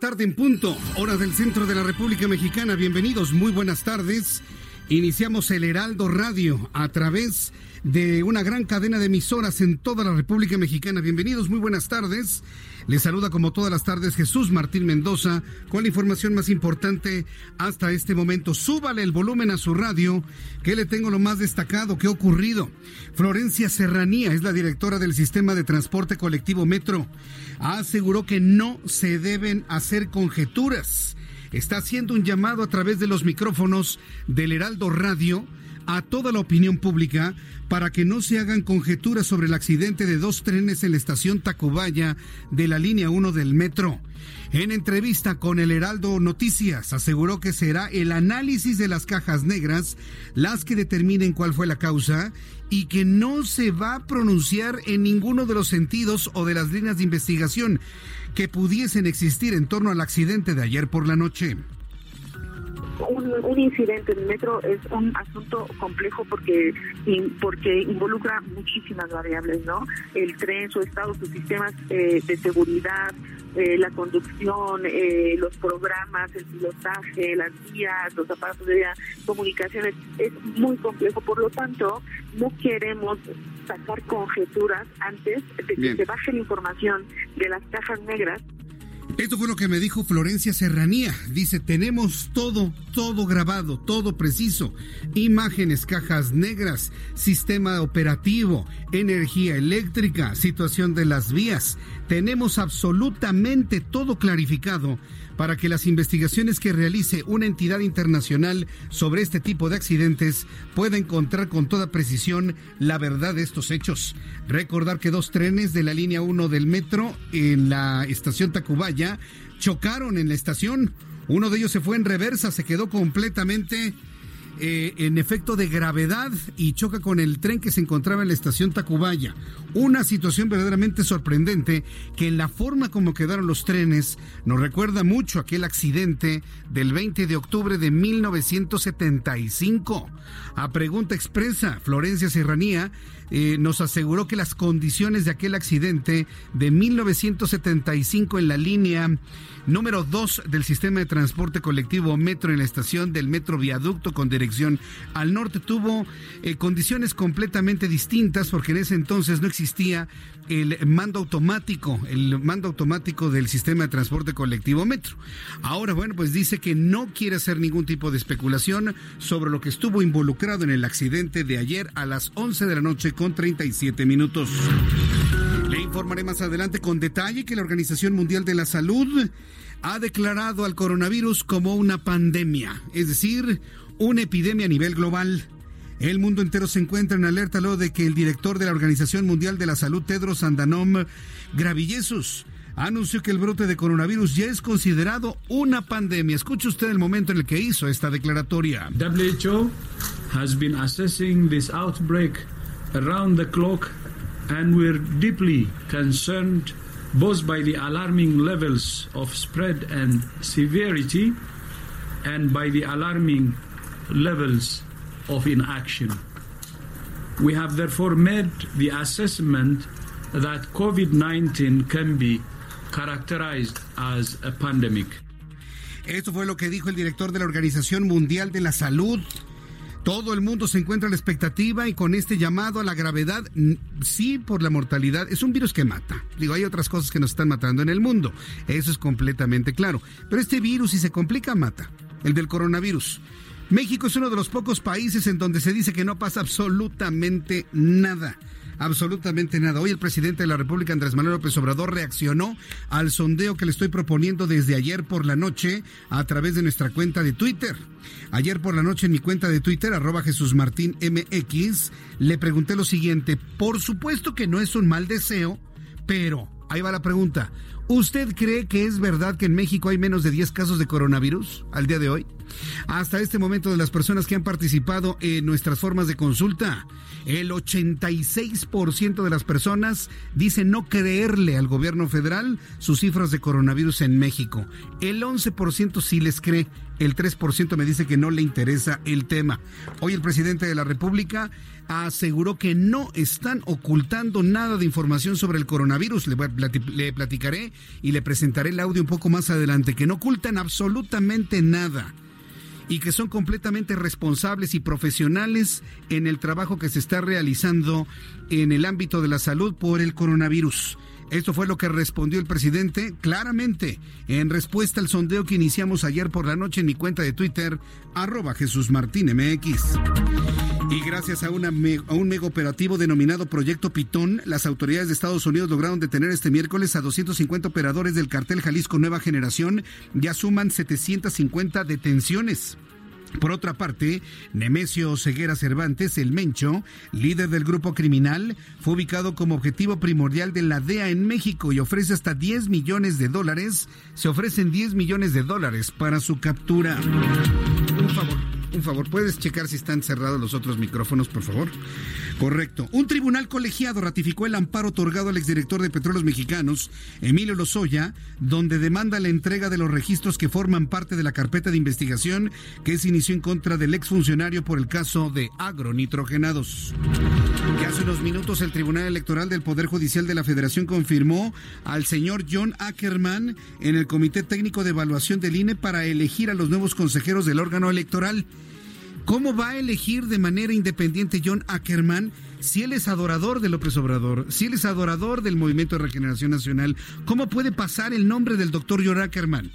Tarde en punto, hora del centro de la República Mexicana. Bienvenidos, muy buenas tardes. Iniciamos el Heraldo Radio a través de una gran cadena de emisoras en toda la República Mexicana. Bienvenidos, muy buenas tardes. Les saluda como todas las tardes Jesús Martín Mendoza con la información más importante hasta este momento. Súbale el volumen a su radio, que le tengo lo más destacado que ha ocurrido. Florencia Serranía es la directora del sistema de transporte colectivo Metro. Aseguró que no se deben hacer conjeturas. Está haciendo un llamado a través de los micrófonos del Heraldo Radio a toda la opinión pública para que no se hagan conjeturas sobre el accidente de dos trenes en la estación Tacubaya de la línea 1 del metro. En entrevista con el Heraldo Noticias, aseguró que será el análisis de las cajas negras las que determinen cuál fue la causa y que no se va a pronunciar en ninguno de los sentidos o de las líneas de investigación que pudiesen existir en torno al accidente de ayer por la noche un, un, incidente en el metro es un asunto complejo porque porque involucra muchísimas variables, ¿no? El tren, su estado, sus sistemas eh, de seguridad, eh, la conducción, eh, los programas, el pilotaje, las vías, los aparatos de comunicaciones, es muy complejo. Por lo tanto, no queremos sacar conjeturas antes de que se baje la información de las cajas negras esto fue lo que me dijo Florencia Serranía. Dice, tenemos todo, todo grabado, todo preciso. Imágenes, cajas negras, sistema operativo, energía eléctrica, situación de las vías. Tenemos absolutamente todo clarificado para que las investigaciones que realice una entidad internacional sobre este tipo de accidentes pueda encontrar con toda precisión la verdad de estos hechos. Recordar que dos trenes de la línea 1 del metro en la estación Tacubaya chocaron en la estación. Uno de ellos se fue en reversa, se quedó completamente eh, en efecto de gravedad y choca con el tren que se encontraba en la estación Tacubaya. Una situación verdaderamente sorprendente que en la forma como quedaron los trenes nos recuerda mucho aquel accidente del 20 de octubre de 1975. A pregunta expresa, Florencia Serranía eh, nos aseguró que las condiciones de aquel accidente de 1975 en la línea número 2 del sistema de transporte colectivo Metro en la estación del Metro Viaducto con dirección al norte tuvo eh, condiciones completamente distintas porque en ese entonces no existía el mando automático, el mando automático del sistema de transporte colectivo Metro. Ahora, bueno, pues dice que no quiere hacer ningún tipo de especulación sobre lo que estuvo involucrado en el accidente de ayer a las 11 de la noche con 37 minutos. Le informaré más adelante con detalle que la Organización Mundial de la Salud ha declarado al coronavirus como una pandemia, es decir, una epidemia a nivel global. El mundo entero se encuentra en alerta luego de que el director de la Organización Mundial de la Salud, Tedros Adhanom Ghebreyesus, anunció que el brote de coronavirus ya es considerado una pandemia. Escuche usted el momento en el que hizo esta declaratoria. WHO has been assessing this outbreak around the clock and we're deeply concerned both by the alarming levels of spread and severity and by the alarming levels of inaction. We have therefore made the assessment that COVID 19 can be characterized as a pandemic. Esto fue lo que dijo el director de la Organización Mundial de la Salud. Todo el mundo se encuentra a la expectativa y con este llamado a la gravedad, sí por la mortalidad, es un virus que mata. Digo, hay otras cosas que nos están matando en el mundo, eso es completamente claro. Pero este virus, si se complica, mata. El del coronavirus. México es uno de los pocos países en donde se dice que no pasa absolutamente nada absolutamente nada. Hoy el presidente de la República, Andrés Manuel López Obrador, reaccionó al sondeo que le estoy proponiendo desde ayer por la noche a través de nuestra cuenta de Twitter. Ayer por la noche en mi cuenta de Twitter, arroba Jesús Martín MX, le pregunté lo siguiente. Por supuesto que no es un mal deseo, pero ahí va la pregunta. ¿Usted cree que es verdad que en México hay menos de 10 casos de coronavirus al día de hoy? Hasta este momento de las personas que han participado en nuestras formas de consulta, el 86% de las personas dicen no creerle al gobierno federal sus cifras de coronavirus en México. El 11% sí les cree, el 3% me dice que no le interesa el tema. Hoy el presidente de la República aseguró que no están ocultando nada de información sobre el coronavirus. Le, platicaré y le presentaré el audio un poco más adelante, que no ocultan absolutamente nada y que son completamente responsables y profesionales en el trabajo que se está realizando en el ámbito de la salud por el coronavirus. Esto fue lo que respondió el presidente claramente en respuesta al sondeo que iniciamos ayer por la noche en mi cuenta de Twitter, arroba Jesús Martín MX. Y gracias a, un mega operativo denominado Proyecto Pitón, las autoridades de Estados Unidos lograron detener este miércoles a 250 operadores del cartel Jalisco Nueva Generación. Ya suman 750 detenciones. Por otra parte, Nemesio Ceguera Cervantes, el Mencho, líder del grupo criminal, fue ubicado como objetivo primordial de la DEA en México y ofrece hasta 10 millones de dólares. Se ofrecen 10 millones de dólares para su captura. Un favor un favor, ¿puedes checar si están cerrados los otros micrófonos, por favor? Correcto. Un tribunal colegiado ratificó el amparo otorgado al exdirector de Petróleos Mexicanos, Emilio Lozoya, donde demanda la entrega de los registros que forman parte de la carpeta de investigación que se inició en contra del exfuncionario por el caso de agronitrogenados. Que hace unos minutos el Tribunal Electoral del Poder Judicial de la Federación confirmó al señor John Ackerman en el Comité Técnico de Evaluación del INE para elegir a los nuevos consejeros del órgano electoral. ¿Cómo va a elegir de manera independiente John Ackerman si él es adorador de López Obrador, si él es adorador del Movimiento de Regeneración Nacional? ¿Cómo puede pasar el nombre del doctor John Ackerman?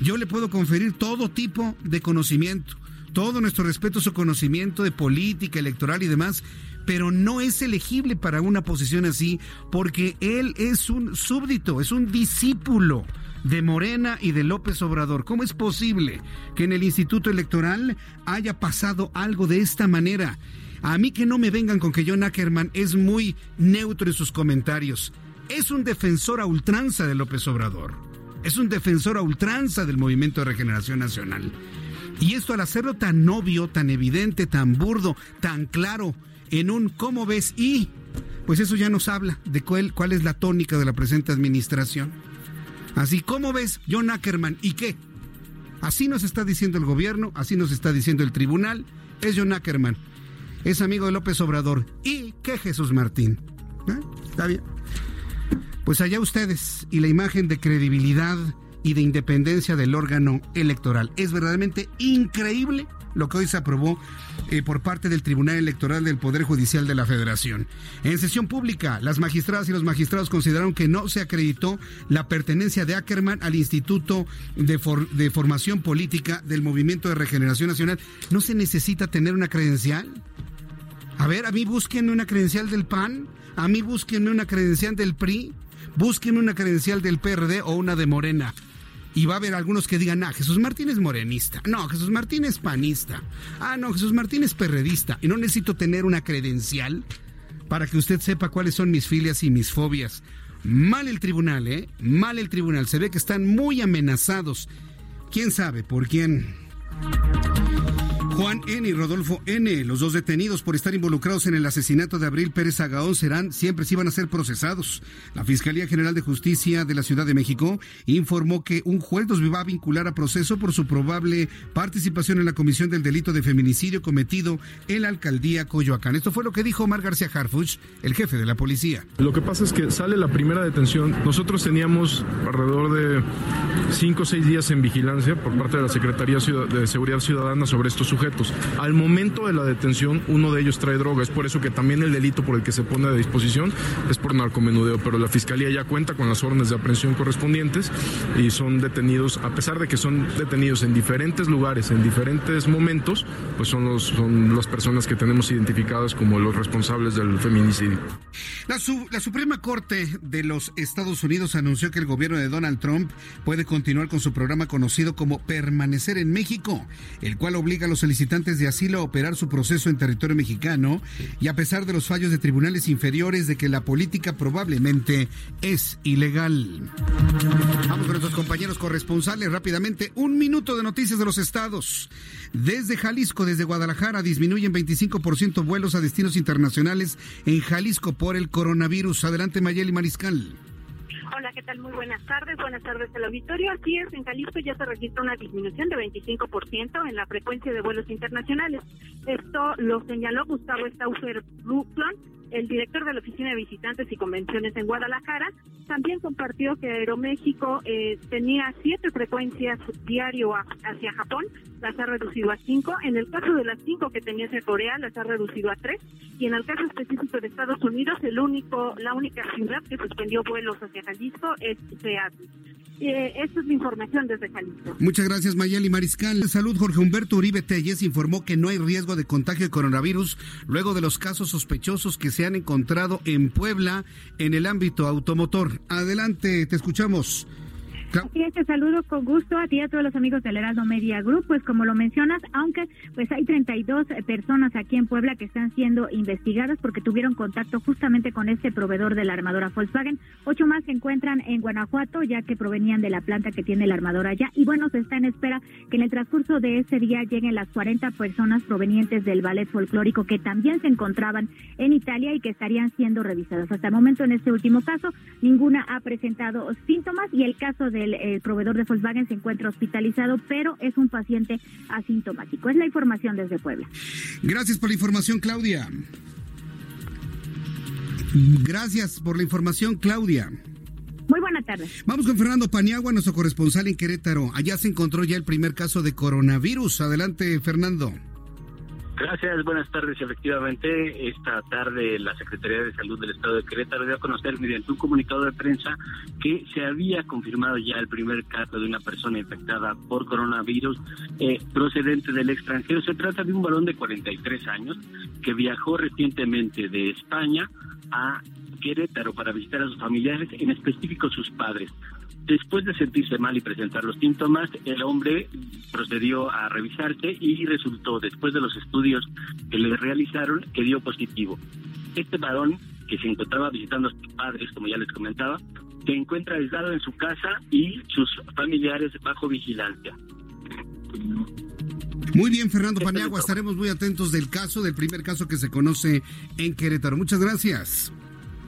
Yo le puedo conferir todo tipo de conocimiento, todo nuestro respeto su conocimiento de política electoral y demás, pero no es elegible para una posición así porque él es un súbdito, es un discípulo de Morena y de López Obrador. ¿Cómo es posible que en el Instituto Electoral haya pasado algo de esta manera? A mí que no me vengan con que John Ackerman es muy neutro en sus comentarios. Es un defensor a ultranza de López Obrador. Es un defensor a ultranza del Movimiento de Regeneración Nacional. Y esto al hacerlo tan obvio, tan evidente, tan burdo, tan claro, en un ¿cómo ves? y pues eso ya nos habla de cuál, cuál es la tónica de la presente administración. Así, ¿cómo ves, John Ackerman? ¿Y qué? Así nos está diciendo el gobierno, así nos está diciendo el tribunal. Es John Ackerman. Es amigo de López Obrador. ¿Y qué Jesús Martín? ¿Eh? ¿Está bien? Pues allá ustedes y la imagen de credibilidad y de independencia del órgano electoral. Es verdaderamente increíble lo que hoy se aprobó eh, por parte del Tribunal Electoral del Poder Judicial de la Federación. En sesión pública, las magistradas y los magistrados consideraron que no se acreditó la pertenencia de Ackerman al Instituto de, de Formación Política del Movimiento de Regeneración Nacional. ¿No se necesita tener una credencial? A ver, a mí búsquenme una credencial del PAN, a mí búsquenme una credencial del PRI, búsquenme una credencial del PRD o una de Morena. Y va a haber algunos que digan, ah, Jesús Martín es morenista. No, Jesús Martín es panista. Ah, no, Jesús Martín es perredista. Y no necesito tener una credencial para que usted sepa cuáles son mis filias y mis fobias. Mal el tribunal, ¿eh? Mal el tribunal. Se ve que están muy amenazados. ¿Quién sabe por quién? Juan N. y Rodolfo N., los dos detenidos por estar involucrados en el asesinato de Abril Pérez Agaón, serán, siempre se iban a ser procesados. La Fiscalía General de Justicia de la Ciudad de México informó que un juez los va a vincular a proceso por su probable participación en la comisión del delito de feminicidio cometido en la alcaldía Coyoacán. Esto fue lo que dijo Omar García Harfuch, el jefe de la policía. Lo que pasa es que sale la primera detención. Nosotros teníamos alrededor de cinco o seis días en vigilancia por parte de la Secretaría de Seguridad Ciudadana sobre estos sujetos. Al momento de la detención, uno de ellos trae droga. Es por eso que también el delito por el que se pone a disposición es por narcomenudeo. Pero la Fiscalía ya cuenta con las órdenes de aprehensión correspondientes y son detenidos, a pesar de que son detenidos en diferentes lugares, en diferentes momentos, pues son, los, son las personas que tenemos identificadas como los responsables del feminicidio. La, la Suprema Corte de los Estados Unidos anunció que el gobierno de Donald Trump puede continuar con su programa conocido como Permanecer en México, el cual obliga a los solicitantes de asilo a operar su proceso en territorio mexicano y a pesar de los fallos de tribunales inferiores de que la política probablemente es ilegal. Vamos con nuestros compañeros corresponsales rápidamente. Un minuto de noticias de los estados. Desde Jalisco, desde Guadalajara, disminuyen 25% vuelos a destinos internacionales en Jalisco por el coronavirus. Adelante, Mayeli Mariscal. Hola, ¿qué tal? Muy buenas tardes. Buenas tardes al auditorio. Así es, en Jalisco ya se registra una disminución de 25% en la frecuencia de vuelos internacionales. Esto lo señaló Gustavo Stauffer Brooklyn, el director de la Oficina de Visitantes y Convenciones en Guadalajara, también compartió que Aeroméxico eh, tenía siete frecuencias diario hacia Japón, las ha reducido a cinco. En el caso de las cinco que tenía Corea, las ha reducido a tres. Y en el caso específico de Estados Unidos, el único, la única ciudad que suspendió vuelos hacia Jalisco es Seattle. Eh, esta es la información desde Jalisco. Muchas gracias, Mayeli Mariscal. Salud, Jorge Humberto Uribe Telles informó que no hay riesgo de contagio de coronavirus luego de los casos sospechosos que se han encontrado en Puebla en el ámbito automotor. Adelante, te escuchamos. Así es, te saludo con gusto a ti y a todos los amigos del Heraldo Media Group. Pues como lo mencionas, aunque pues hay 32 personas aquí en Puebla que están siendo investigadas porque tuvieron contacto justamente con este proveedor de la armadora Volkswagen. Ocho más se encuentran en Guanajuato, ya que provenían de la planta que tiene la armadora allá. Y bueno, se está en espera que en el transcurso de ese día lleguen las 40 personas provenientes del ballet folclórico que también se encontraban en Italia y que estarían siendo revisadas. Hasta el momento, en este último caso, ninguna ha presentado síntomas y el caso de el, proveedor de Volkswagen se encuentra hospitalizado, pero es un paciente asintomático. Es la información desde Puebla. Gracias por la información, Claudia. Gracias por la información, Claudia. Muy buena tarde. Vamos con Fernando Paniagua, nuestro corresponsal en Querétaro. Allá se encontró ya el primer caso de coronavirus. Adelante, Fernando. Gracias, buenas tardes. Efectivamente, esta tarde la Secretaría de Salud del Estado de Querétaro dio a conocer mediante un comunicado de prensa que se había confirmado ya el primer caso de una persona infectada por coronavirus eh, procedente del extranjero. Se trata de un varón de 43 años que viajó recientemente de España a Querétaro para visitar a sus familiares, en específico sus padres. Después de sentirse mal y presentar los síntomas, el hombre procedió a revisarse y resultó, después de los estudios que le realizaron, que dio positivo. Este varón, que se encontraba visitando a sus padres, como ya les comentaba, se encuentra aislado en su casa y sus familiares bajo vigilancia. Muy bien, Fernando Paniagua, estaremos muy atentos del caso, del primer caso que se conoce en Querétaro. Muchas gracias.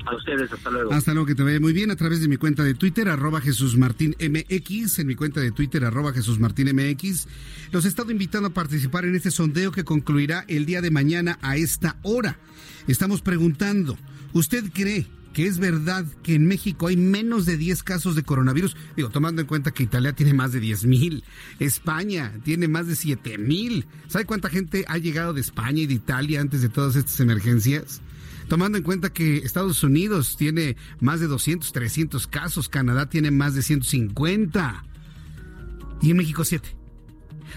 A ustedes, hasta luego. Hasta luego, que te vaya muy bien a través de mi cuenta de Twitter, arroba Jesús Martín MX, en mi cuenta de Twitter, arroba Jesús Martín MX. Los he estado invitando a participar en este sondeo que concluirá el día de mañana a esta hora. Estamos preguntando, ¿usted cree que es verdad que en México hay menos de 10 casos de coronavirus, digo, tomando en cuenta que Italia tiene más de 10 mil, España tiene más de 7 mil. ¿Sabe cuánta gente ha llegado de España y de Italia antes de todas estas emergencias? Tomando en cuenta que Estados Unidos tiene más de 200, 300 casos, Canadá tiene más de 150 y en México 7.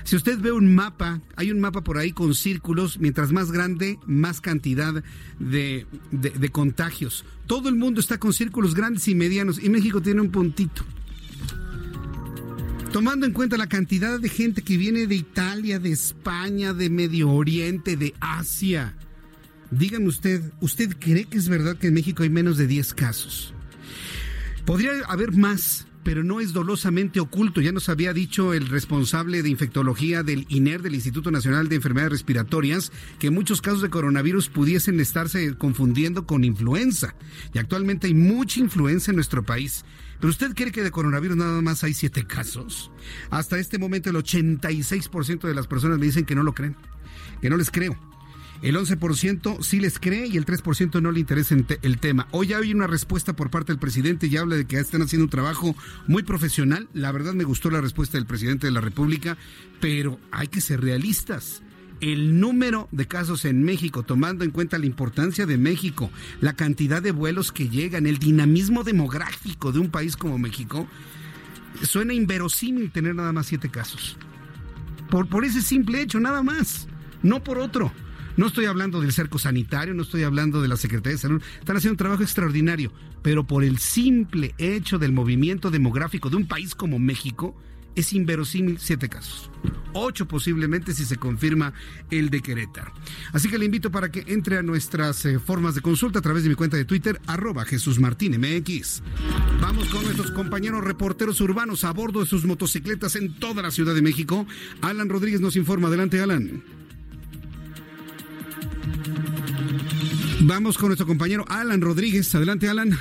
Si usted ve un mapa, hay un mapa por ahí con círculos, mientras más grande, más cantidad de, de, contagios. Todo el mundo está con círculos grandes y medianos y México tiene un puntito. Tomando en cuenta la cantidad de gente que viene de Italia, de España, de Medio Oriente, de Asia, Dígame usted, ¿usted cree que es verdad que en México hay menos de 10 casos? Podría haber más, pero no es dolosamente oculto. Ya nos había dicho el responsable de infectología del INER, del Instituto Nacional de Enfermedades Respiratorias, que muchos casos de coronavirus pudiesen estarse confundiendo con influenza. Y actualmente hay mucha influenza en nuestro país. Pero usted cree que de coronavirus nada más hay siete casos. Hasta este momento el 86% de las personas me dicen que no lo creen, que no les creo. El 11% sí les cree y el 3% no le interesa el tema. Hoy hay una respuesta por parte del presidente y habla de que están haciendo un trabajo muy profesional. La verdad me gustó la respuesta del presidente de la República, pero hay que ser realistas el número de casos en México, tomando en cuenta la importancia de México, la cantidad de vuelos que llegan, el dinamismo demográfico de un país como México, suena inverosímil tener nada más siete casos. Por, por ese simple hecho, nada más, no por otro. No estoy hablando del cerco sanitario, no estoy hablando de la Secretaría de Salud. Están haciendo un trabajo extraordinario, pero por el simple hecho del movimiento demográfico de un país como México, es inverosímil siete casos. Ocho posiblemente si se confirma el de Querétaro. Así que le invito para que entre a nuestras eh, formas de consulta a través de mi cuenta de Twitter, arroba Jesús Martín MX. Vamos con nuestros compañeros reporteros urbanos a bordo de sus motocicletas en toda la Ciudad de México. Alan Rodríguez nos informa. Adelante, Alan. Vamos con nuestro compañero Alan Rodríguez. Adelante, Alan.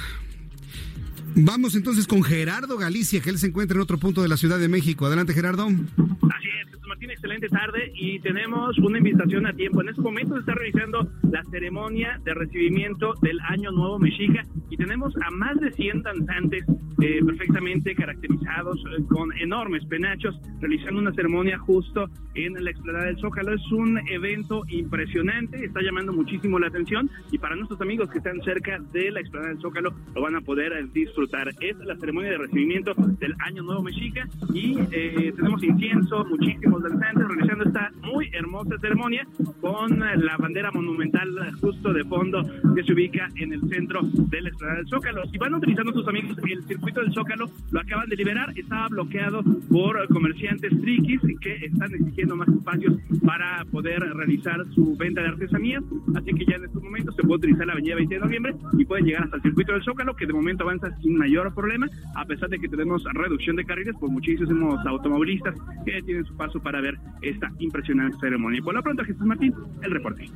Vamos entonces con Gerardo Galicia, que él se encuentra en otro punto de la Ciudad de México. Adelante, Gerardo. Así Martín, excelente tarde y tenemos una invitación a tiempo. En este momento se está realizando la ceremonia de recibimiento del Año Nuevo Mexica y tenemos a más de 100 danzantes eh, perfectamente caracterizados eh, con enormes penachos realizando una ceremonia justo en la explanada del Zócalo. Es un evento impresionante, está llamando muchísimo la atención y para nuestros amigos que están cerca de la explanada del Zócalo lo van a poder disfrutar es la ceremonia de recibimiento del Año Nuevo Mexica y eh, tenemos incienso, muchísimos danzantes realizando esta muy hermosa ceremonia con la bandera monumental justo de fondo que se ubica en el centro del la del Zócalo. Si van utilizando sus amigos el circuito del Zócalo, lo acaban de liberar, estaba bloqueado por comerciantes triquis que están exigiendo más espacios para poder realizar su venta de artesanías, así que ya en estos momentos se puede utilizar la avenida 20 de noviembre y pueden llegar hasta el circuito del Zócalo, que de momento avanza sin mayor problema, a pesar de que tenemos reducción de carriles por muchísimos automovilistas que tienen su paso para ver esta impresionante ceremonia. Por lo pronto, Jesús Martín, el reporte.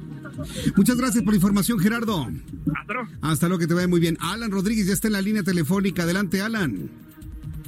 Muchas gracias por la información, Gerardo. Hasta luego. Hasta luego, que te vaya muy bien. Alan Rodríguez ya está en la línea telefónica. Adelante, Alan.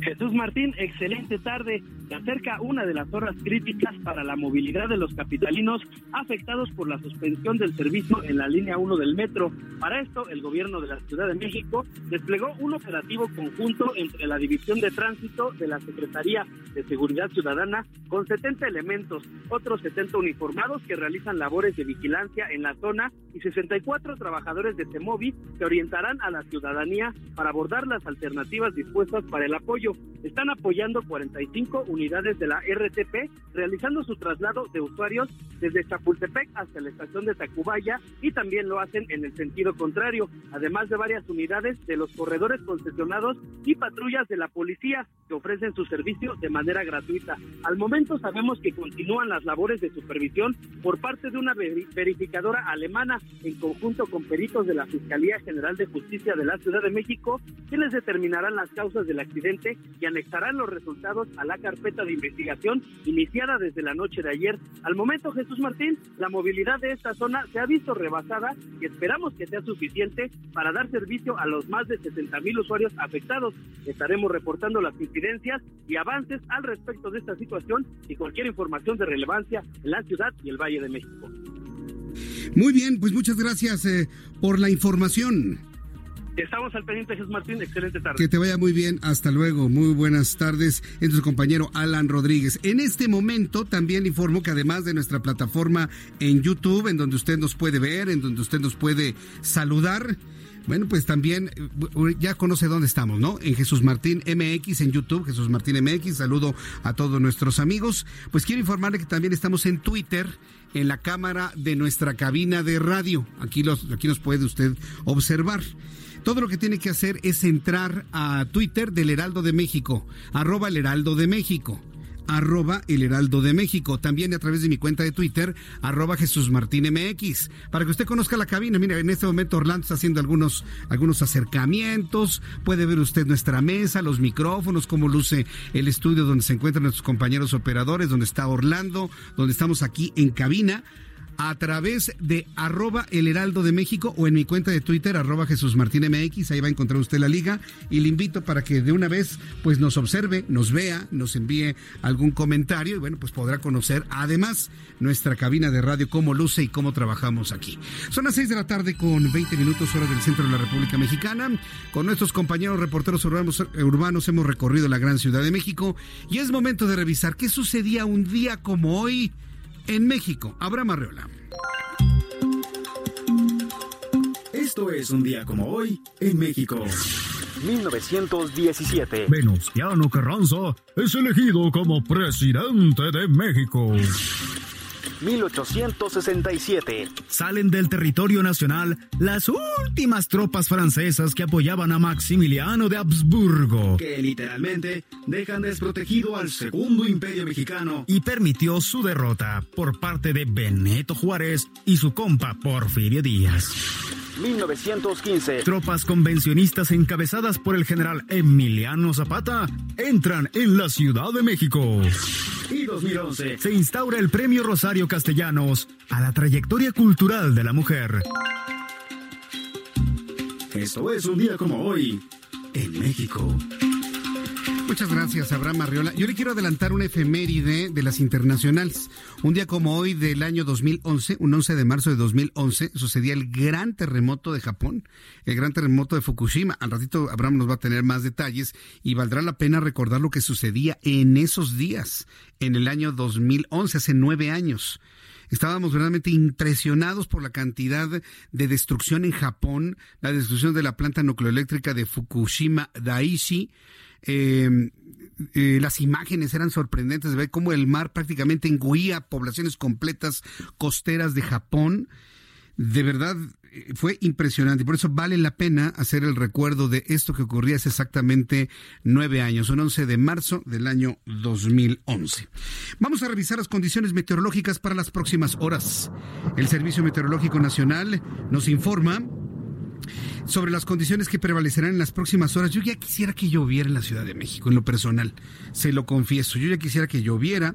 Jesús Martín, excelente tarde. Se acerca una de las horas críticas para la movilidad de los capitalinos afectados por la suspensión del servicio en la línea 1 del metro. Para esto, el gobierno de la Ciudad de México desplegó un operativo conjunto entre la División de Tránsito de la Secretaría de Seguridad Ciudadana con 70 elementos, otros 70 uniformados que realizan labores de vigilancia en la zona y 64 trabajadores de CEMOVI que orientarán a la ciudadanía para abordar las alternativas dispuestas para el apoyo están apoyando 45 unidades de la RTP, realizando su traslado de usuarios desde Chapultepec hasta la estación de Tacubaya y también lo hacen en el sentido contrario, además de varias unidades de los corredores concesionados y patrullas de la policía que ofrecen su servicio de manera gratuita. Al momento sabemos que continúan las labores de supervisión por parte de una verificadora alemana en conjunto con peritos de la Fiscalía General de Justicia de la Ciudad de México, quienes determinarán las causas del accidente y anexarán los resultados a la carpeta de investigación iniciada desde la noche de ayer. Al momento, Jesús Martín, la movilidad de esta zona se ha visto rebasada y esperamos que sea suficiente para dar servicio a los más de 60 mil usuarios afectados. Estaremos reportando las incidencias y avances al respecto de esta situación y cualquier información de relevancia en la ciudad y el Valle de México. Muy bien, pues muchas gracias eh, por la información. Estamos al pendiente, Jesús Martín. Excelente tarde. Que te vaya muy bien. Hasta luego. Muy buenas tardes. Es tu compañero Alan Rodríguez. En este momento también informo que además de nuestra plataforma en YouTube, en donde usted nos puede ver, en donde usted nos puede saludar, bueno, pues también eh, ya conoce dónde estamos, ¿no? En Jesús Martín MX, en YouTube, Jesús Martín MX. Saludo a todos nuestros amigos. Pues quiero informarle que también estamos en Twitter, en la cámara de nuestra cabina de radio. Aquí, los, aquí nos puede usted observar. Todo lo que tiene que hacer es entrar a Twitter del Heraldo de México, arroba el Heraldo de México arroba el heraldo de México. También a través de mi cuenta de Twitter, arroba Jesús Martín MX. Para que usted conozca la cabina, mira, en este momento Orlando está haciendo algunos, algunos acercamientos. Puede ver usted nuestra mesa, los micrófonos, cómo luce el estudio donde se encuentran nuestros compañeros operadores, donde está Orlando, donde estamos aquí en cabina a través de arroba el heraldo de México o en mi cuenta de Twitter arroba Jesús Martín MX, ahí va a encontrar usted la liga y le invito para que de una vez pues nos observe, nos vea, nos envíe algún comentario y bueno pues podrá conocer además nuestra cabina de radio, cómo luce y cómo trabajamos aquí. Son las 6 de la tarde con 20 minutos hora del centro de la República Mexicana. Con nuestros compañeros reporteros urbanos, urbanos hemos recorrido la gran Ciudad de México y es momento de revisar qué sucedía un día como hoy en México. Abraham Arreola. Esto es un día como hoy en México. 1917. Venustiano Carranza es elegido como presidente de México. 1867. Salen del territorio nacional las últimas tropas francesas que apoyaban a Maximiliano de Habsburgo, que literalmente dejan desprotegido al segundo imperio mexicano y permitió su derrota por parte de Benito Juárez y su compa Porfirio Díaz. 1915. Tropas convencionistas encabezadas por el general Emiliano Zapata entran en la Ciudad de México. Y 2011 se instaura el Premio Rosario Castellanos a la trayectoria cultural de la mujer. Esto es un día como hoy en México. Muchas gracias, Abraham Arriola. Yo le quiero adelantar una efeméride de las internacionales. Un día como hoy del año 2011, un 11 de marzo de 2011, sucedía el gran terremoto de Japón, el gran terremoto de Fukushima. Al ratito Abraham nos va a tener más detalles y valdrá la pena recordar lo que sucedía en esos días, en el año 2011, hace nueve años. Estábamos verdaderamente impresionados por la cantidad de destrucción en Japón, la destrucción de la planta nucleoeléctrica de Fukushima Daiichi, eh, eh, las imágenes eran sorprendentes de ver cómo el mar prácticamente engüía poblaciones completas costeras de Japón. De verdad eh, fue impresionante por eso vale la pena hacer el recuerdo de esto que ocurría hace exactamente nueve años, un 11 de marzo del año 2011. Vamos a revisar las condiciones meteorológicas para las próximas horas. El Servicio Meteorológico Nacional nos informa sobre las condiciones que prevalecerán en las próximas horas. Yo ya quisiera que lloviera en la Ciudad de México, en lo personal, se lo confieso. Yo ya quisiera que lloviera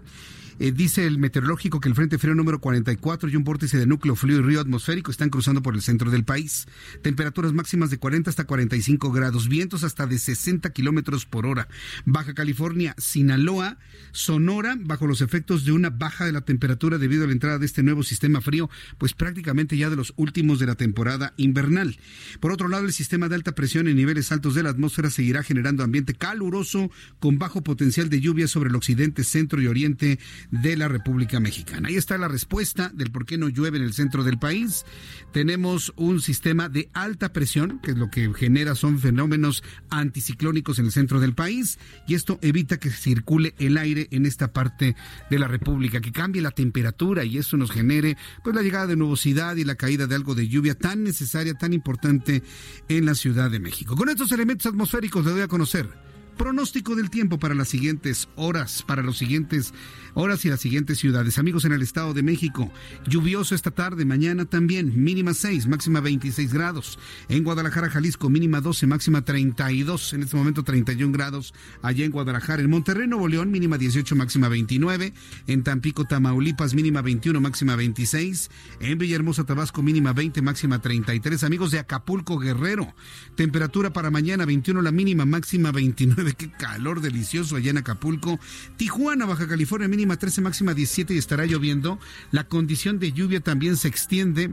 eh, dice el meteorológico que el Frente Frío número 44 y un vórtice de núcleo frío y río atmosférico están cruzando por el centro del país. Temperaturas máximas de 40 hasta 45 grados, vientos hasta de 60 kilómetros por hora. Baja California, Sinaloa, Sonora, bajo los efectos de una baja de la temperatura debido a la entrada de este nuevo sistema frío, pues prácticamente ya de los últimos de la temporada invernal. Por otro lado, el sistema de alta presión en niveles altos de la atmósfera seguirá generando ambiente caluroso con bajo potencial de lluvia sobre el occidente, centro y oriente de la República Mexicana. Ahí está la respuesta del por qué no llueve en el centro del país. Tenemos un sistema de alta presión, que es lo que genera son fenómenos anticiclónicos en el centro del país, y esto evita que circule el aire en esta parte de la República, que cambie la temperatura y eso nos genere pues la llegada de nubosidad y la caída de algo de lluvia tan necesaria, tan importante en la Ciudad de México. Con estos elementos atmosféricos le doy a conocer pronóstico del tiempo para las siguientes horas, para los siguientes horas y las siguientes ciudades. Amigos en el Estado de México, lluvioso esta tarde, mañana también, mínima 6, máxima 26 grados. En Guadalajara, Jalisco, mínima 12, máxima 32, en este momento 31 grados allá en Guadalajara. En Monterrey, Nuevo León, mínima 18, máxima 29. En Tampico, Tamaulipas, mínima 21, máxima 26. En Villahermosa, Tabasco, mínima 20, máxima 33. Amigos de Acapulco, Guerrero, temperatura para mañana 21, la mínima, máxima 29. Qué calor delicioso allá en Acapulco. Tijuana, Baja California, mínima 13, máxima 17 y estará lloviendo. La condición de lluvia también se extiende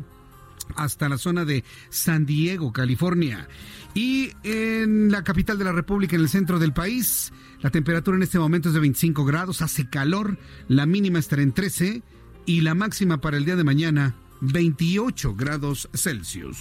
hasta la zona de San Diego, California. Y en la capital de la República, en el centro del país, la temperatura en este momento es de 25 grados, hace calor, la mínima estará en 13 y la máxima para el día de mañana 28 grados Celsius.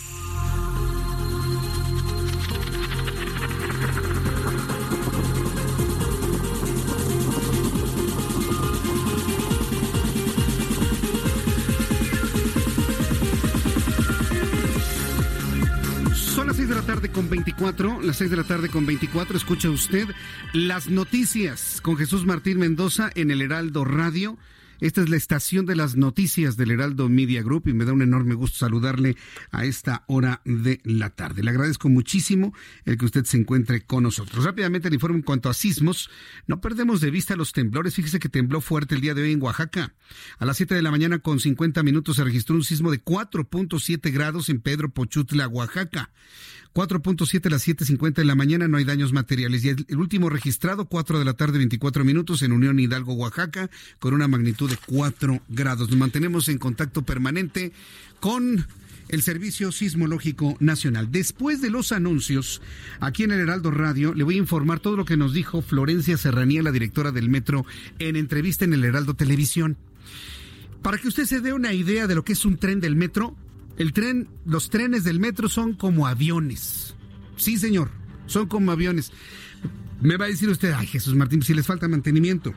Tarde con 24, las 6 de la tarde con 24, escucha usted las noticias con Jesús Martín Mendoza en el Heraldo Radio. Esta es la estación de las noticias del Heraldo Media Group y me da un enorme gusto saludarle a esta hora de la tarde. Le agradezco muchísimo el que usted se encuentre con nosotros. Rápidamente el informe en cuanto a sismos. No perdemos de vista los temblores. Fíjese que tembló fuerte el día de hoy en Oaxaca. A las 7 de la mañana con 50 minutos se registró un sismo de 4.7 grados en Pedro Pochutla, Oaxaca. 4.7 a las 7.50 de la mañana, no hay daños materiales. Y el, último registrado, 4 de la tarde, 24 minutos, en Unión Hidalgo, Oaxaca, con una magnitud de 4 grados. Nos mantenemos en contacto permanente con el Servicio Sismológico Nacional. Después de los anuncios, aquí en el Heraldo Radio, le voy a informar todo lo que nos dijo Florencia Serranía, la directora del Metro, en entrevista en el Heraldo Televisión. Para que usted se dé una idea de lo que es un tren del metro, el tren, los trenes del metro son como aviones. Sí, señor, son como aviones. Me va a decir usted, ay Jesús Martín, si les falta mantenimiento.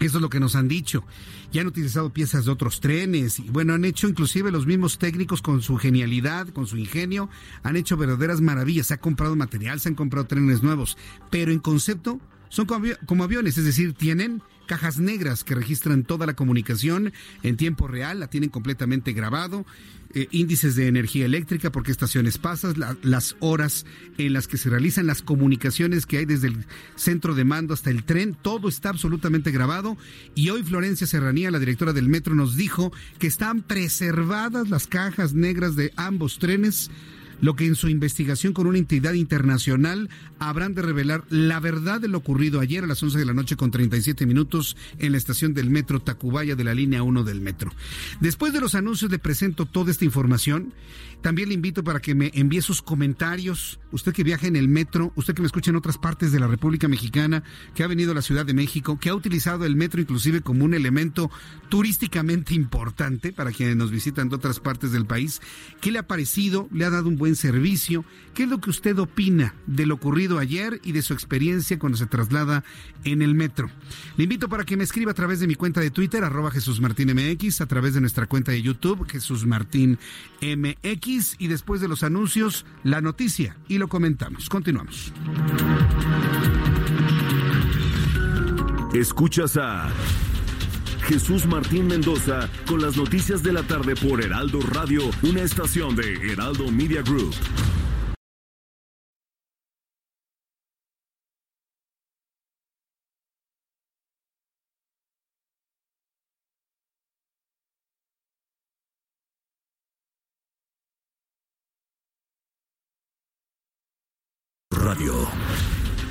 Eso es lo que nos han dicho. Ya han utilizado piezas de otros trenes y bueno, han hecho inclusive los mismos técnicos con su genialidad, con su ingenio, han hecho verdaderas maravillas. Se ha comprado material, se han comprado trenes nuevos, pero en concepto son como, aviones, es decir, tienen cajas negras que registran toda la comunicación en tiempo real, la tienen completamente grabado, eh, índices de energía eléctrica, por qué estaciones pasas, las horas en las que se realizan las comunicaciones que hay desde el centro de mando hasta el tren, todo está absolutamente grabado. Y hoy Florencia Serranía, la directora del metro, nos dijo que están preservadas las cajas negras de ambos trenes lo que en su investigación con una entidad internacional habrán de revelar la verdad de lo ocurrido ayer a las 11 de la noche con 37 minutos en la estación del metro Tacubaya de la línea 1 del metro. Después de los anuncios le presento toda esta información. También le invito para que me envíe sus comentarios. Usted que viaja en el metro, usted que me escucha en otras partes de la República Mexicana, que ha venido a la Ciudad de México, que ha utilizado el metro inclusive como un elemento turísticamente importante para quienes nos visitan de otras partes del país. ¿Qué le ha parecido? ¿Le ha dado un buen servicio. ¿Qué es lo que usted opina de lo ocurrido ayer y de su experiencia cuando se traslada en el metro? Le invito para que me escriba a través de mi cuenta de Twitter, arroba Jesús Martín MX, a través de nuestra cuenta de YouTube, Jesús Martín MX, y después de los anuncios, la noticia y lo comentamos. Continuamos. Escuchas a Jesús Martín Mendoza con las noticias de la tarde por Heraldo Radio, una estación de Heraldo Media Group. Radio.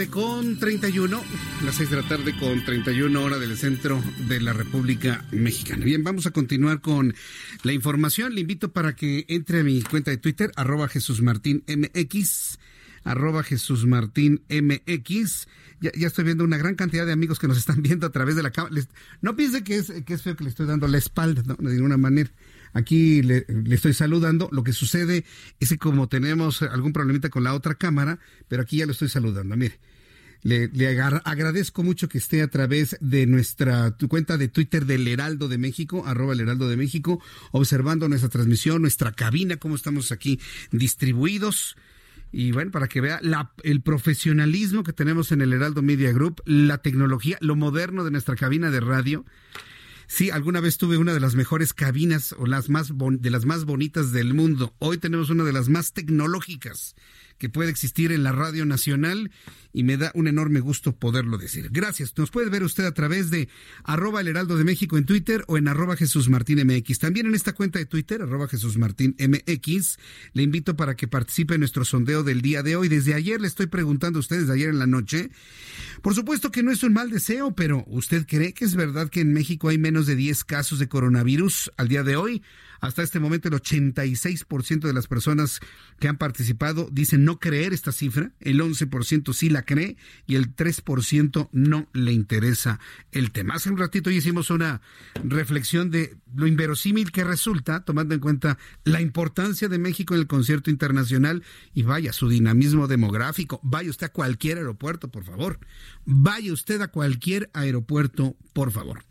Tarde con 31, las 6 de la tarde con 31 hora del centro de la República Mexicana. Bien, vamos a continuar con la información. Le invito para que entre a mi cuenta de Twitter, arroba Jesús Martín MX. Ya, estoy viendo una gran cantidad de amigos que nos están viendo a través de la cámara. No piense que es, que es feo que le estoy dando la espalda, ¿no? de ninguna manera. Aquí le, estoy saludando. Lo que sucede es que como tenemos algún problemita con la otra cámara, pero aquí ya lo estoy saludando. Mire, le, agradezco mucho que esté a través de nuestra cuenta de Twitter del Heraldo de México, arroba el Heraldo de México, observando nuestra transmisión, nuestra cabina, cómo estamos aquí distribuidos. Y bueno, para que vea el profesionalismo que tenemos en el Heraldo Media Group, la tecnología, lo moderno de nuestra cabina de radio. Sí, alguna vez tuve una de las mejores cabinas o las más de las más bonitas del mundo. Hoy tenemos una de las más tecnológicas que puede existir en la Radio Nacional y me da un enorme gusto poderlo decir. Gracias. Nos puede ver usted a través de arroba el heraldo de México en Twitter o en arroba Jesús Martín MX. También en esta cuenta de Twitter, arroba Jesús Martín MX, le invito para que participe en nuestro sondeo del día de hoy. Desde ayer le estoy preguntando a ustedes, de ayer en la noche. Por supuesto que no es un mal deseo, pero ¿usted cree que es verdad que en México hay menos de 10 casos de coronavirus al día de hoy? Hasta este momento el 86% de las personas que han participado dicen no creer esta cifra, el 11% sí la cree y el 3% no le interesa el tema. Hace un ratito ya hicimos una reflexión de lo inverosímil que resulta, tomando en cuenta la importancia de México en el concierto internacional y vaya su dinamismo demográfico. Vaya usted a cualquier aeropuerto, por favor. Vaya usted a cualquier aeropuerto, por favor.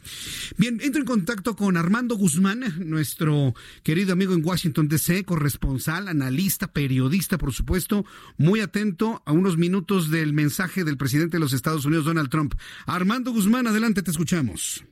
Bien, entro en contacto con Armando Guzmán, nuestro querido amigo en Washington DC, corresponsal, analista, periodista, por supuesto, muy atento a unos minutos del mensaje del presidente de los Estados Unidos, Donald Trump. Armando Guzmán, adelante, te escuchamos.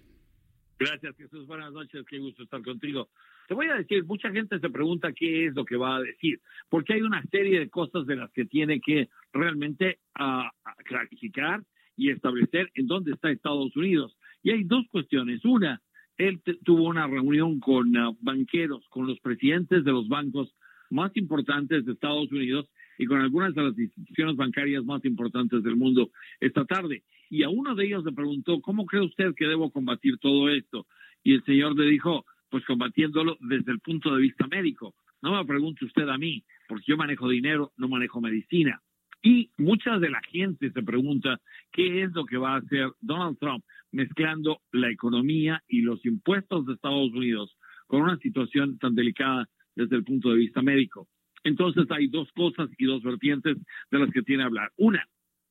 Gracias, Jesús. Buenas noches, qué gusto estar contigo. Te voy a decir, mucha gente se pregunta qué es lo que va a decir, porque hay una serie de cosas de las que tiene que realmente uh, clarificar y establecer en dónde está Estados Unidos. Y hay dos cuestiones. Una, él tuvo una reunión con uh, banqueros, con los presidentes de los bancos más importantes de Estados Unidos y con algunas de las instituciones bancarias más importantes del mundo esta tarde. Y a uno de ellos le preguntó, ¿cómo cree usted que debo combatir todo esto? Y el señor le dijo, pues combatiéndolo desde el punto de vista médico. No me pregunte usted a mí, porque yo manejo dinero, no manejo medicina. Y mucha de la gente se pregunta qué es lo que va a hacer Donald Trump mezclando la economía y los impuestos de Estados Unidos con una situación tan delicada desde el punto de vista médico. Entonces hay dos cosas y dos vertientes de las que tiene que hablar. Una,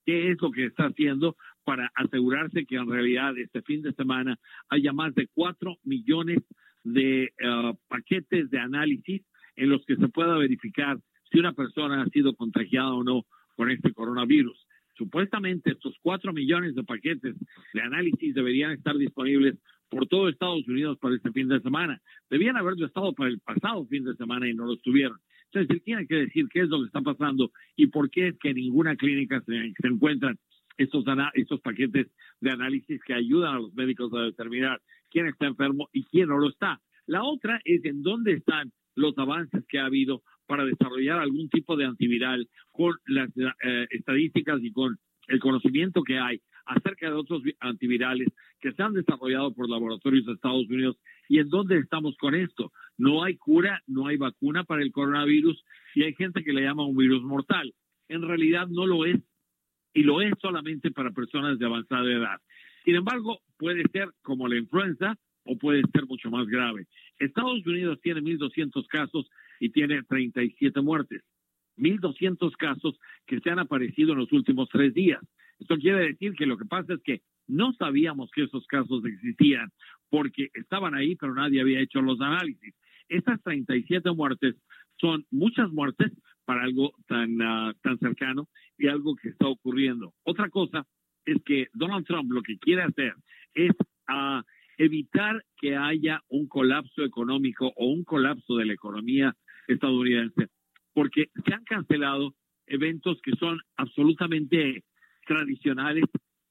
¿qué es lo que está haciendo para asegurarse que en realidad este fin de semana haya más de cuatro millones de uh, paquetes de análisis en los que se pueda verificar si una persona ha sido contagiada o no con este coronavirus. Supuestamente estos cuatro millones de paquetes de análisis deberían estar disponibles por todo Estados Unidos para este fin de semana. Debían haberlo estado para el pasado fin de semana y no lo estuvieron. Entonces, tiene que decir qué es lo que está pasando y por qué es que en ninguna clínica se, se encuentran estos, estos paquetes de análisis que ayudan a los médicos a determinar quién está enfermo y quién no lo está. La otra es en dónde están los avances que ha habido para desarrollar algún tipo de antiviral con las eh, estadísticas y con el conocimiento que hay acerca de otros antivirales que se han desarrollado por laboratorios de Estados Unidos y en dónde estamos con esto. No hay cura, no hay vacuna para el coronavirus y hay gente que le llama un virus mortal. En realidad no lo es y lo es solamente para personas de avanzada edad. Sin embargo, puede ser como la influenza o puede ser mucho más grave. Estados Unidos tiene 1.200 casos y tiene 37 muertes. 1.200 casos que se han aparecido en los últimos tres días. Esto quiere decir que lo que pasa es que no sabíamos que esos casos existían porque estaban ahí, pero nadie había hecho los análisis. Estas 37 muertes son muchas muertes para algo tan, uh, tan cercano y algo que está ocurriendo. Otra cosa es que Donald Trump lo que quiere hacer es uh, evitar que haya un colapso económico o un colapso de la economía estadounidense, porque se han cancelado eventos que son absolutamente tradicionales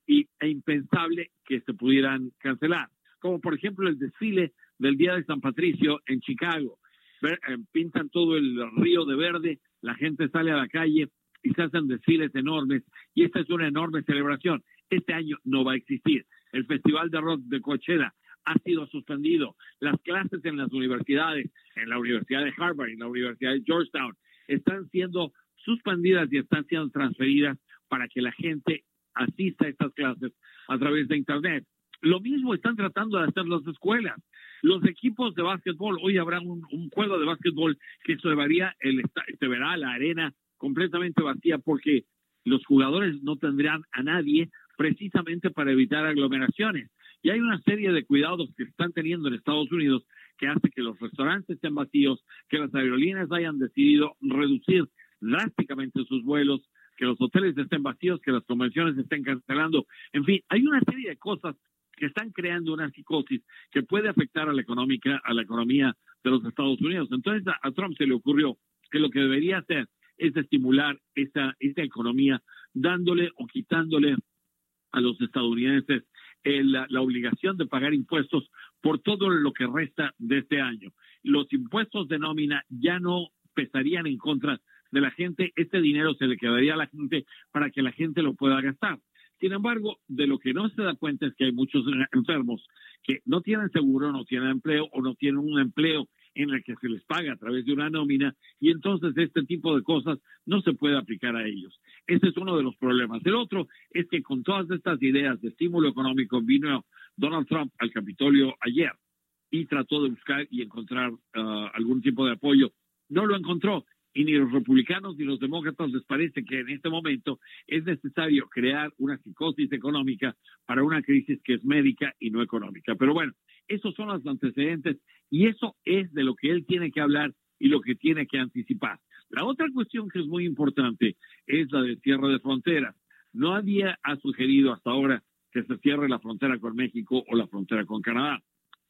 y, e impensable que se pudieran cancelar, como por ejemplo el desfile del Día de San Patricio en Chicago. Eh, pintan todo el río de verde, la gente sale a la calle y se hacen desfiles enormes y esta es una enorme celebración. Este año no va a existir. El Festival de Rock de Coachella ha sido suspendido. Las clases en las universidades, en la Universidad de Harvard, en la Universidad de Georgetown, están siendo suspendidas y están siendo transferidas para que la gente asista a estas clases a través de Internet. Lo mismo están tratando de hacer las escuelas. Los equipos de básquetbol, hoy habrá un, juego de básquetbol que se verá la arena completamente vacía porque los jugadores no tendrán a nadie precisamente para evitar aglomeraciones. Y hay una serie de cuidados que están teniendo en Estados Unidos que hace que los restaurantes estén vacíos, que las aerolíneas hayan decidido reducir drásticamente sus vuelos, que los hoteles estén vacíos, que las convenciones estén cancelando. En fin, hay una serie de cosas que están creando una psicosis que puede afectar a la económica, a la economía de los Estados Unidos. Entonces a, Trump se le ocurrió que lo que debería hacer es estimular esta, esta economía dándole o quitándole a los estadounidenses la, la obligación de pagar impuestos por todo lo que resta de este año. Los impuestos de nómina ya no pesarían en contra de la gente, este dinero se le quedaría a la gente para que la gente lo pueda gastar. Sin embargo, de lo que no se da cuenta es que hay muchos enfermos que no tienen seguro, no tienen empleo o no tienen un empleo en el que se les paga a través de una nómina y entonces este tipo de cosas no se puede aplicar a ellos. Ese es uno de los problemas. El otro es que con todas estas ideas de estímulo económico vino Donald Trump al Capitolio ayer y trató de buscar y encontrar uh, algún tipo de apoyo. No lo encontró y ni los republicanos ni los demócratas les parece que en este momento es necesario crear una psicosis económica para una crisis que es médica y no económica. Pero bueno, esos son los antecedentes y eso es de lo que él tiene que hablar y lo que tiene que anticipar. La otra cuestión que es muy importante es la del cierre de fronteras. Nadie ha sugerido hasta ahora que se cierre la frontera con México o la frontera con Canadá.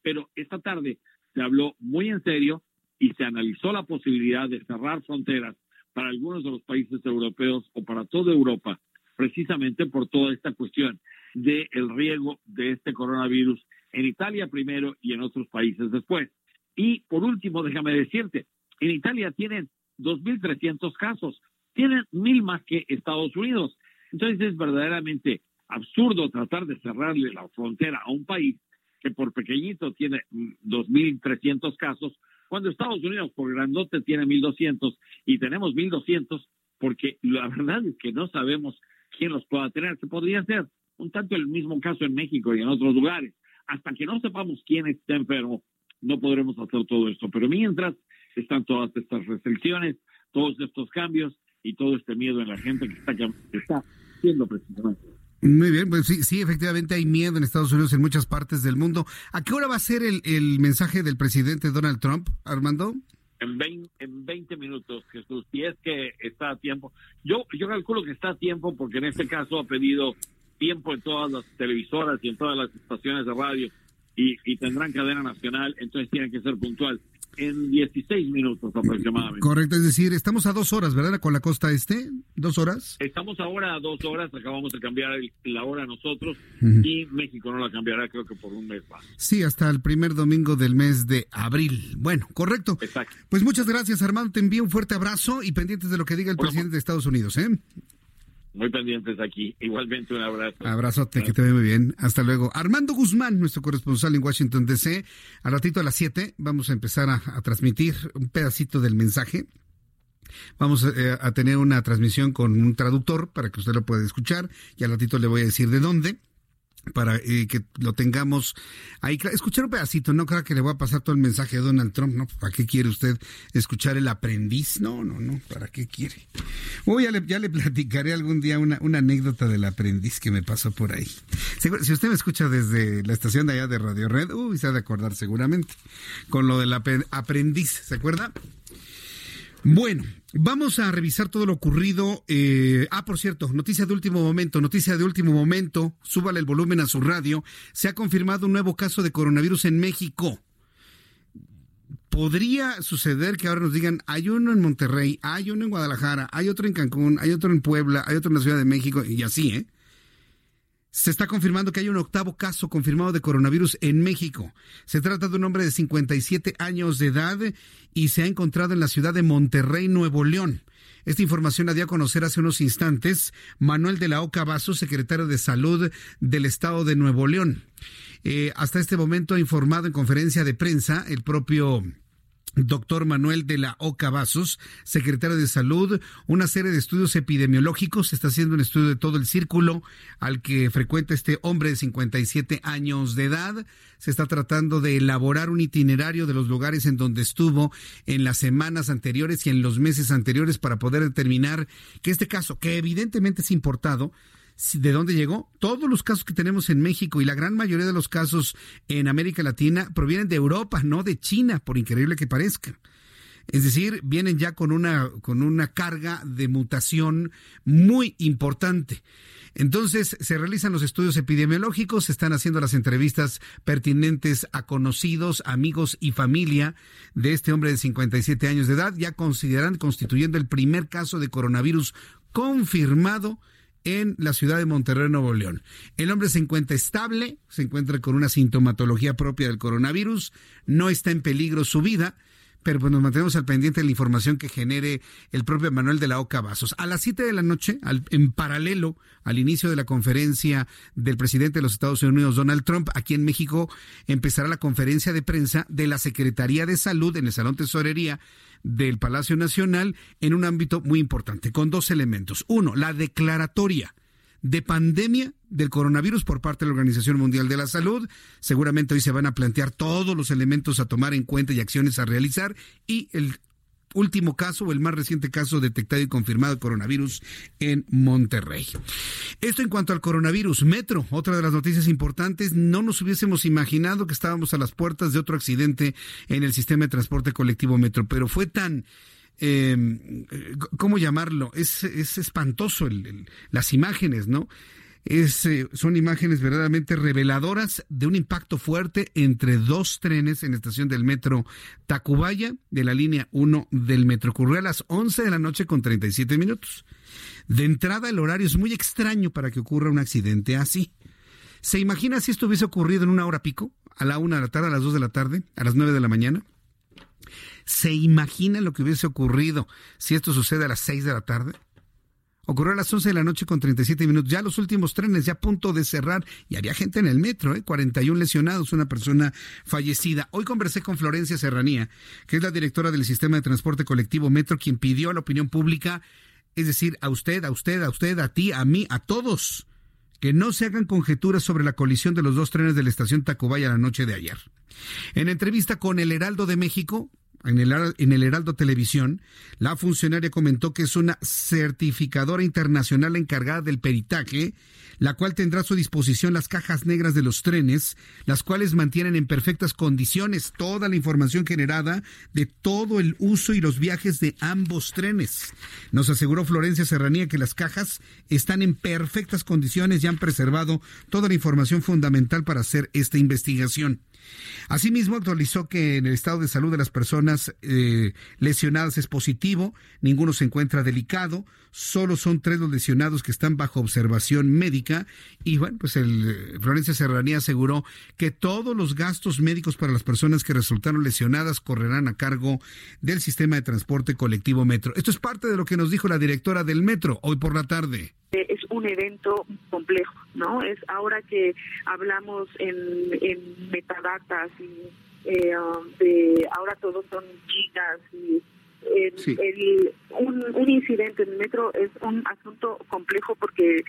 Pero esta tarde se habló muy en serio y se analizó la posibilidad de cerrar fronteras para algunos de los países europeos o para toda Europa, precisamente por toda esta cuestión del el riesgo de este coronavirus en Italia primero y en otros países después. Y por último, déjame decirte, en Italia tienen 2.300 casos, tienen mil más que Estados Unidos. Entonces es verdaderamente absurdo tratar de cerrarle la frontera a un país que por pequeñito tiene 2.300 mm, casos, cuando Estados Unidos por grandote tiene 1.200 y tenemos 1.200 porque la verdad es que no sabemos quién los pueda tener. Se podría ser un tanto el mismo caso en México y en otros lugares. Hasta que no sepamos quién está enfermo, no podremos hacer todo esto. Pero mientras están todas estas restricciones, todos estos cambios y todo este miedo en la gente que está, que está haciendo precisamente. Muy bien, pues sí, sí, efectivamente hay miedo en Estados Unidos en muchas partes del mundo. ¿A qué hora va a ser el, el mensaje del presidente Donald Trump, Armando? En 20, en 20 minutos, Jesús, si es que está a tiempo. Yo, yo calculo que está a tiempo porque en este caso ha pedido tiempo en todas las televisoras y en todas las estaciones de radio y, y tendrán cadena nacional, entonces tienen que ser puntual en 16 minutos aproximadamente. Correcto, es decir, estamos a dos horas, ¿verdad? Con la costa este, dos horas. Estamos ahora a dos horas, acabamos de cambiar la hora nosotros y México no la cambiará creo que por un mes más. Sí, hasta el primer domingo del mes de abril. Bueno, correcto. Exacto. Pues muchas gracias Armando, te envío un fuerte abrazo y pendientes de lo que diga el presidente de Estados Unidos, ¿eh? Muy pendientes aquí. Igualmente un abrazo. Abrazote, que te ve muy bien. Hasta luego. Armando Guzmán, nuestro corresponsal en Washington DC. Al ratito a las 7 vamos a empezar a, transmitir un pedacito del mensaje. Vamos eh, a tener una transmisión con un traductor para que usted lo pueda escuchar y al ratito le voy a decir de dónde para eh, que lo tengamos ahí. Escuchar un pedacito, no creo que le voy a pasar todo el mensaje de Donald Trump, ¿no? ¿Para qué quiere usted escuchar el aprendiz? No, no, no, ¿para qué quiere? Uy, ya le, ya le platicaré algún día una, una anécdota del aprendiz que me pasó por ahí. Si usted me escucha desde la estación de allá de Radio Red, uy, se ha de acordar seguramente, con lo del aprendiz, ¿se acuerda? Bueno, vamos a revisar todo lo ocurrido. Eh, ah, por cierto, noticia de último momento, noticia de último momento. Súbale el volumen a su radio. Se ha confirmado un nuevo caso de coronavirus en México. Podría suceder que ahora nos digan, hay uno en Monterrey, hay uno en Guadalajara, hay otro en Cancún, hay otro en Puebla, hay otro en la Ciudad de México, y así, ¿eh? Se está confirmando que hay un octavo caso confirmado de coronavirus en México. Se trata de un hombre de 57 años de edad y se ha encontrado en la ciudad de Monterrey, Nuevo León. Esta información la dio a conocer hace unos instantes Manuel de la Oca Vaso, secretario de Salud del Estado de Nuevo León. Eh, hasta este momento ha informado en conferencia de prensa el propio doctor Manuel de la Oca Vasos, secretario de Salud, una serie de estudios epidemiológicos. Se está haciendo un estudio de todo el círculo al que frecuenta este hombre de 57 años de edad. Se está tratando de elaborar un itinerario de los lugares en donde estuvo en las semanas anteriores y en los meses anteriores para poder determinar que este caso, que evidentemente es importado, ¿De dónde llegó? Todos los casos que tenemos en México y la gran mayoría de los casos en América Latina provienen de Europa, no de China, por increíble que parezca. Es decir, vienen ya con una, con una carga de mutación muy importante. Entonces, se realizan los estudios epidemiológicos, se están haciendo las entrevistas pertinentes a conocidos, amigos y familia de este hombre de 57 años de edad, ya consideran constituyendo el primer caso de coronavirus confirmado en la ciudad de Monterrey, Nuevo León. El hombre se encuentra estable, se encuentra con una sintomatología propia del coronavirus, no está en peligro su vida, pero pues nos mantenemos al pendiente de la información que genere el propio Manuel de la Oca Vasos. A las 7 de la noche, en paralelo al inicio de la conferencia del presidente de los Estados Unidos, Donald Trump, aquí en México empezará la conferencia de prensa de la Secretaría de Salud en el Salón Tesorería del Palacio Nacional en un ámbito muy importante, con dos elementos. Uno, la declaratoria de pandemia del coronavirus por parte de la Organización Mundial de la Salud. Seguramente hoy se van a plantear todos los elementos a tomar en cuenta y acciones a realizar y el último caso o el más reciente caso detectado y confirmado de coronavirus en Monterrey. Esto en cuanto al coronavirus. Metro, otra de las noticias importantes, no nos hubiésemos imaginado que estábamos a las puertas de otro accidente en el sistema de transporte colectivo Metro, pero fue tan eh, ¿cómo llamarlo? Es, es espantoso las imágenes, ¿no? Es, eh, son imágenes verdaderamente reveladoras de un impacto fuerte entre dos trenes en la estación del metro Tacubaya de la línea 1 del metro. Ocurrió a las 11 de la noche con 37 minutos. De entrada, el horario es muy extraño para que ocurra un accidente así. ¿Se imagina si esto hubiese ocurrido en una hora pico? A la una de la tarde, a las dos de la tarde, a las nueve de la mañana. ¿Se imagina lo que hubiese ocurrido si esto sucede a las 6 de la tarde? Ocurrió a las 11 de la noche con 37 minutos. Ya los últimos trenes, ya a punto de cerrar. Y había gente en el metro, ¿eh? 41 lesionados, una persona fallecida. Hoy conversé con Florencia Serranía, que es la directora del Sistema de Transporte Colectivo Metro, quien pidió a la opinión pública, es decir, a usted, a usted, a usted, a ti, a mí, a todos, que no se hagan conjeturas sobre la colisión de los dos trenes de la estación Tacubaya la noche de ayer. En entrevista con el Heraldo de México, en el, en el Heraldo Televisión, la funcionaria comentó que es una certificadora internacional encargada del peritaje, la cual tendrá a su disposición las cajas negras de los trenes, las cuales mantienen en perfectas condiciones toda la información generada de todo el uso y los viajes de ambos trenes. Nos aseguró Florencia Serranía que las cajas están en perfectas condiciones y han preservado toda la información fundamental para hacer esta investigación. Asimismo, actualizó que en el estado de salud de las personas eh, lesionadas es positivo, ninguno se encuentra delicado, solo son tres los lesionados que están bajo observación médica y bueno, pues el eh, Florencia Serranía aseguró que todos los gastos médicos para las personas que resultaron lesionadas correrán a cargo del sistema de transporte colectivo Metro. Esto es parte de lo que nos dijo la directora del Metro hoy por la tarde es un evento complejo, ¿no? Es ahora que hablamos en, metadatas y eh, de ahora todos son gigas y el, un, incidente en el metro es un asunto complejo porque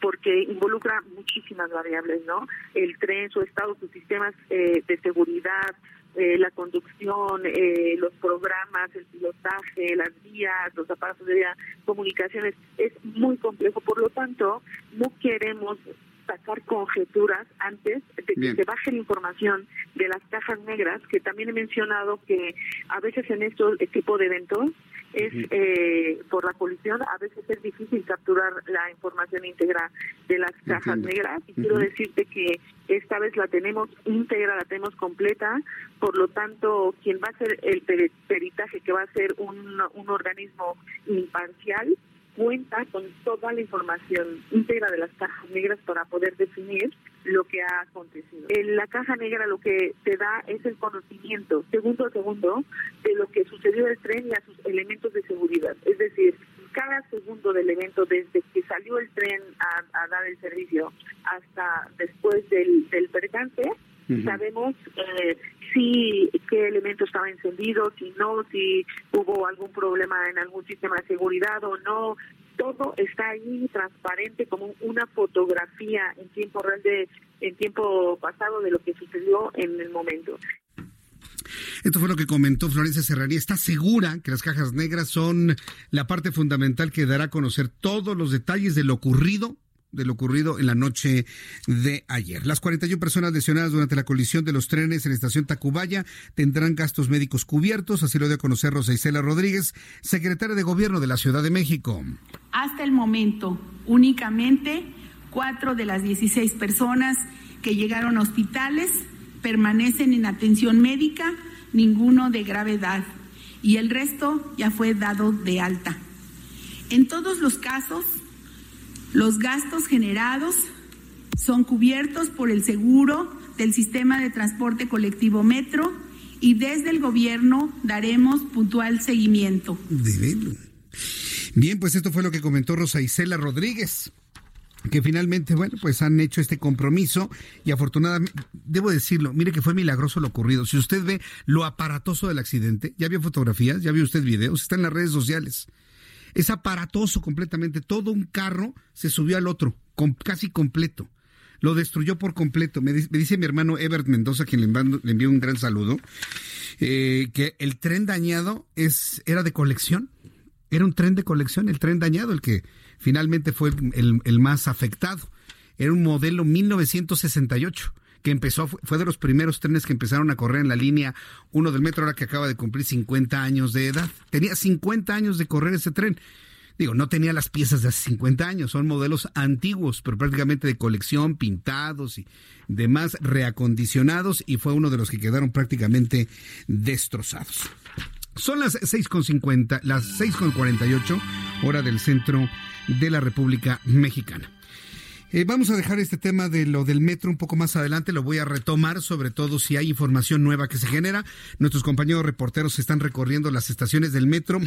porque involucra muchísimas variables, ¿no? El tren, su estado, sus sistemas eh, de seguridad, eh, la conducción, eh, los programas, el pilotaje, las vías, los aparatos de comunicaciones, es muy complejo. Por lo tanto, no queremos sacar conjeturas antes de que se baje la información de las cajas negras, que también he mencionado que a veces en estos tipo de eventos es eh, por la colisión, a veces es difícil capturar la información íntegra de las cajas negras. Y quiero decirte que esta vez la tenemos íntegra, la tenemos completa, por lo tanto quien va a hacer el peritaje, que va a ser un, un organismo imparcial, cuenta con toda la información íntegra de las cajas negras para poder definir lo que ha acontecido. En la caja negra lo que te da es el conocimiento, segundo a segundo, de lo que sucedió el tren y a sus elementos de seguridad. Es decir, cada segundo del evento, desde que salió el tren a, dar el servicio hasta después del, del percance, sabemos eh, si qué elemento estaba encendido, si no, si hubo algún problema en algún sistema de seguridad o no. Todo está ahí transparente como una fotografía en tiempo real de en tiempo pasado de lo que sucedió en el momento. Esto fue lo que comentó Florencia Serraría. Está segura que las cajas negras son la parte fundamental que dará a conocer todos los detalles de lo ocurrido de lo ocurrido en la noche de ayer. Las 41 personas lesionadas durante la colisión de los trenes en la estación Tacubaya tendrán gastos médicos cubiertos, así lo dio a conocer Rosa Isela Rodríguez, secretaria de Gobierno de la Ciudad de México. Hasta el momento, únicamente cuatro de las 16 personas que llegaron a hospitales permanecen en atención médica, ninguno de gravedad, y el resto ya fue dado de alta. En todos los casos, los gastos generados son cubiertos por el seguro del sistema de transporte colectivo Metro y desde el gobierno daremos puntual seguimiento. Bien, pues esto fue lo que comentó Rosa Isela Rodríguez que finalmente, bueno, pues han hecho este compromiso y afortunadamente, debo decirlo, mire que fue milagroso lo ocurrido. Si usted ve lo aparatoso del accidente, ya vio fotografías, ya vio usted videos, está en las redes sociales. Es aparatoso completamente. Todo un carro se subió al otro, casi completo. Lo destruyó por completo. Me, dice mi hermano Ebert Mendoza, quien le, le envió un gran saludo, eh, que el tren dañado es, era de colección. Era un tren de colección, el tren dañado, el que finalmente fue el, el más afectado. Era un modelo 1968 que empezó, fue de los primeros trenes que empezaron a correr en la línea 1 del metro, ahora que acaba de cumplir 50 años de edad. Tenía 50 años de correr ese tren. Digo, no tenía las piezas de hace 50 años, son modelos antiguos, pero prácticamente de colección, pintados y demás reacondicionados, y fue uno de los que quedaron prácticamente destrozados. Son las 6.50, las 6.48, hora del centro de la República Mexicana. Eh, vamos a dejar este tema de lo del metro un poco más adelante, lo voy a retomar, sobre todo si hay información nueva que se genera. Nuestros compañeros reporteros están recorriendo las estaciones del metro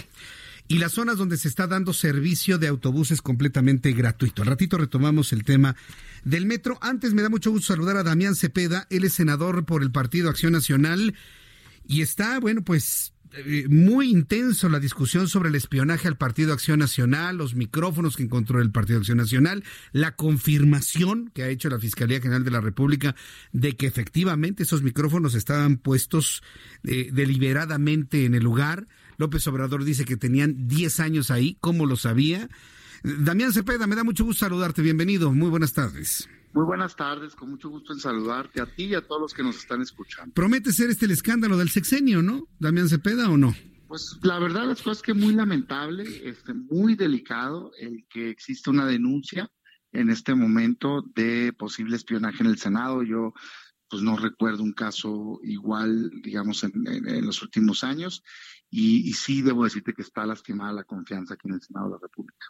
y las zonas donde se está dando servicio de autobuses completamente gratuito. Al ratito retomamos el tema del metro. Antes me da mucho gusto saludar a Damián Cepeda, él es senador por el Partido Acción Nacional y está, bueno, pues muy intenso la discusión sobre el espionaje al Partido Acción Nacional, los micrófonos que encontró el Partido Acción Nacional, la confirmación que ha hecho la Fiscalía General de la República de que efectivamente esos micrófonos estaban puestos eh, deliberadamente en el lugar. López Obrador dice que tenían 10 años ahí, ¿cómo lo sabía? Damián Cepeda, me da mucho gusto saludarte, bienvenido, muy buenas tardes. Muy buenas tardes, con mucho gusto en saludarte a ti y a todos los que nos están escuchando. Promete ser este el escándalo del sexenio, ¿no? Damián Cepeda o no? Pues la verdad es que muy lamentable, este, muy delicado el que existe una denuncia en este momento de posible espionaje en el Senado. Yo pues no recuerdo un caso igual, digamos, en, los últimos años y, sí debo decirte que está lastimada la confianza aquí en el Senado de la República.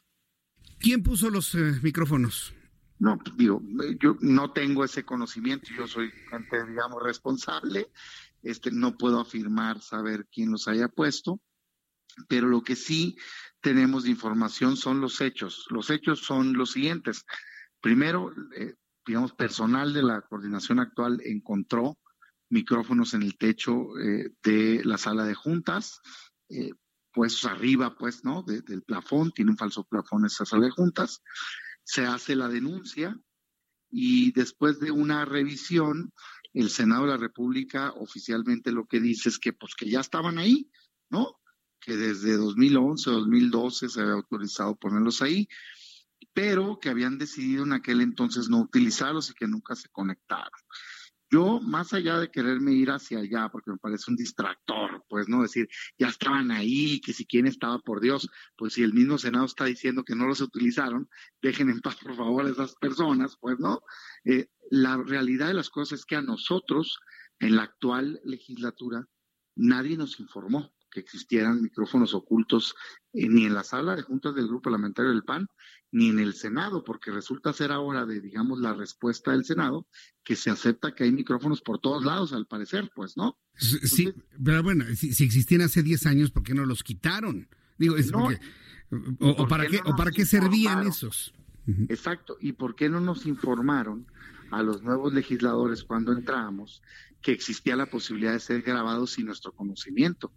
¿Quién puso los eh, micrófonos? No, pues, digo, yo no tengo ese conocimiento, yo soy gente, digamos, responsable, este, no puedo afirmar saber quién los haya puesto, pero lo que sí tenemos de información son los hechos. Los hechos son los siguientes. Primero, eh, digamos, personal de la coordinación actual encontró micrófonos en el techo eh, de la sala de juntas, puestos arriba, pues, ¿no? del plafón, tiene un falso plafón esa sala de juntas se hace la denuncia y después de una revisión, el Senado de la República oficialmente lo que dice es que pues que ya estaban ahí, ¿no? Que desde 2011 o 2012 se había autorizado ponerlos ahí, pero que habían decidido en aquel entonces no utilizarlos y que nunca se conectaron. Yo, más allá de quererme ir hacia allá, porque me parece un distractor, pues, ¿no? Decir, ya estaban ahí, que si quién estaba por Dios, pues si el mismo Senado está diciendo que no los utilizaron, dejen en paz, por favor, a esas personas, pues, ¿no? Eh, la realidad de las cosas es que a nosotros, en la actual legislatura, nadie nos informó que existieran micrófonos ocultos eh, ni en la sala de juntas del grupo parlamentario del PAN, ni en el Senado, porque resulta ser ahora de, digamos, la respuesta del Senado, que se acepta que hay micrófonos por todos lados, al parecer, pues, ¿no? Sí, pero bueno, si, existían hace 10 años, ¿por qué no los quitaron? Digo, es porque, o, para qué, o para qué servían esos. Exacto, ¿y por qué no nos informaron a los nuevos legisladores cuando entramos que existía la posibilidad de ser grabados sin nuestro conocimiento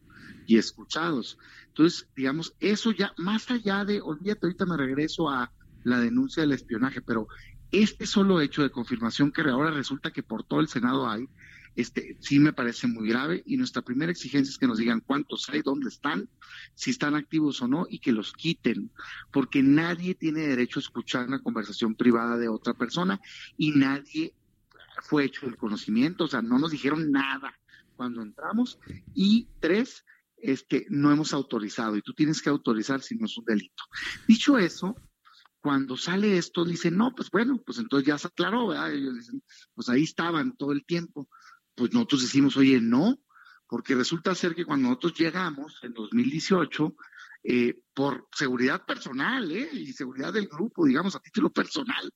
y escuchados? Entonces, digamos, eso ya, más allá de, olvídate, ahorita me regreso a la denuncia del espionaje, pero este solo hecho de confirmación que ahora resulta que por todo el Senado hay, este sí me parece muy grave y nuestra primera exigencia es que nos digan cuántos hay, dónde están, si están activos o no y que los quiten, porque nadie tiene derecho a escuchar una conversación privada de otra persona y nadie fue hecho el conocimiento, o sea, no nos dijeron nada cuando entramos y tres, este, no hemos autorizado y tú tienes que autorizar si no es un delito. Dicho eso, cuando sale esto, dicen, no, pues bueno, pues entonces ya se aclaró, ¿verdad? Ellos dicen, pues ahí estaban todo el tiempo. Pues nosotros decimos, oye, no, porque resulta ser que cuando nosotros llegamos en 2018, eh, por seguridad personal ¿eh? y seguridad del grupo, digamos, a título personal,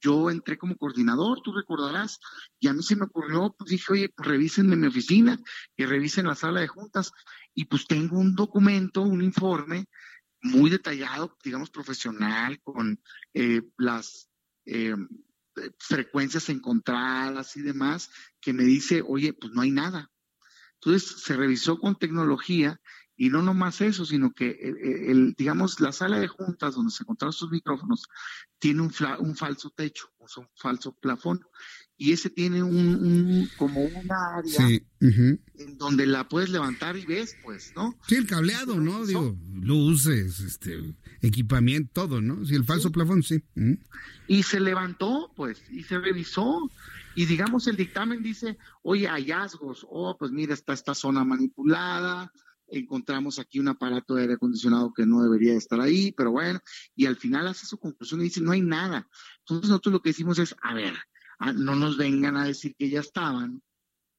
yo entré como coordinador, tú recordarás, y a mí se me ocurrió, pues dije, oye, pues revísenme mi oficina, y revisen la sala de juntas, y pues tengo un documento, un informe muy detallado, digamos, profesional, con eh, las eh, frecuencias encontradas y demás, que me dice, oye, pues no hay nada. Entonces se revisó con tecnología y no nomás eso, sino que, eh, eh, digamos, la sala de juntas donde se encontraron estos micrófonos tiene un, un falso techo, o un falso plafón. Y ese tiene un, como un área en donde la puedes levantar y ves, pues, ¿no? Sí, el cableado, ¿no? Digo, luces, este, equipamiento, todo, ¿no? Sí, el falso plafón, sí. Y se levantó, pues, y se revisó. Y digamos, el dictamen dice, oye, hallazgos, oh, pues mira, está esta zona manipulada, encontramos aquí un aparato de aire acondicionado que no debería estar ahí, pero bueno, y al final hace su conclusión y dice, no hay nada. Entonces nosotros lo que decimos es, a ver, no nos vengan a decir que ya estaban,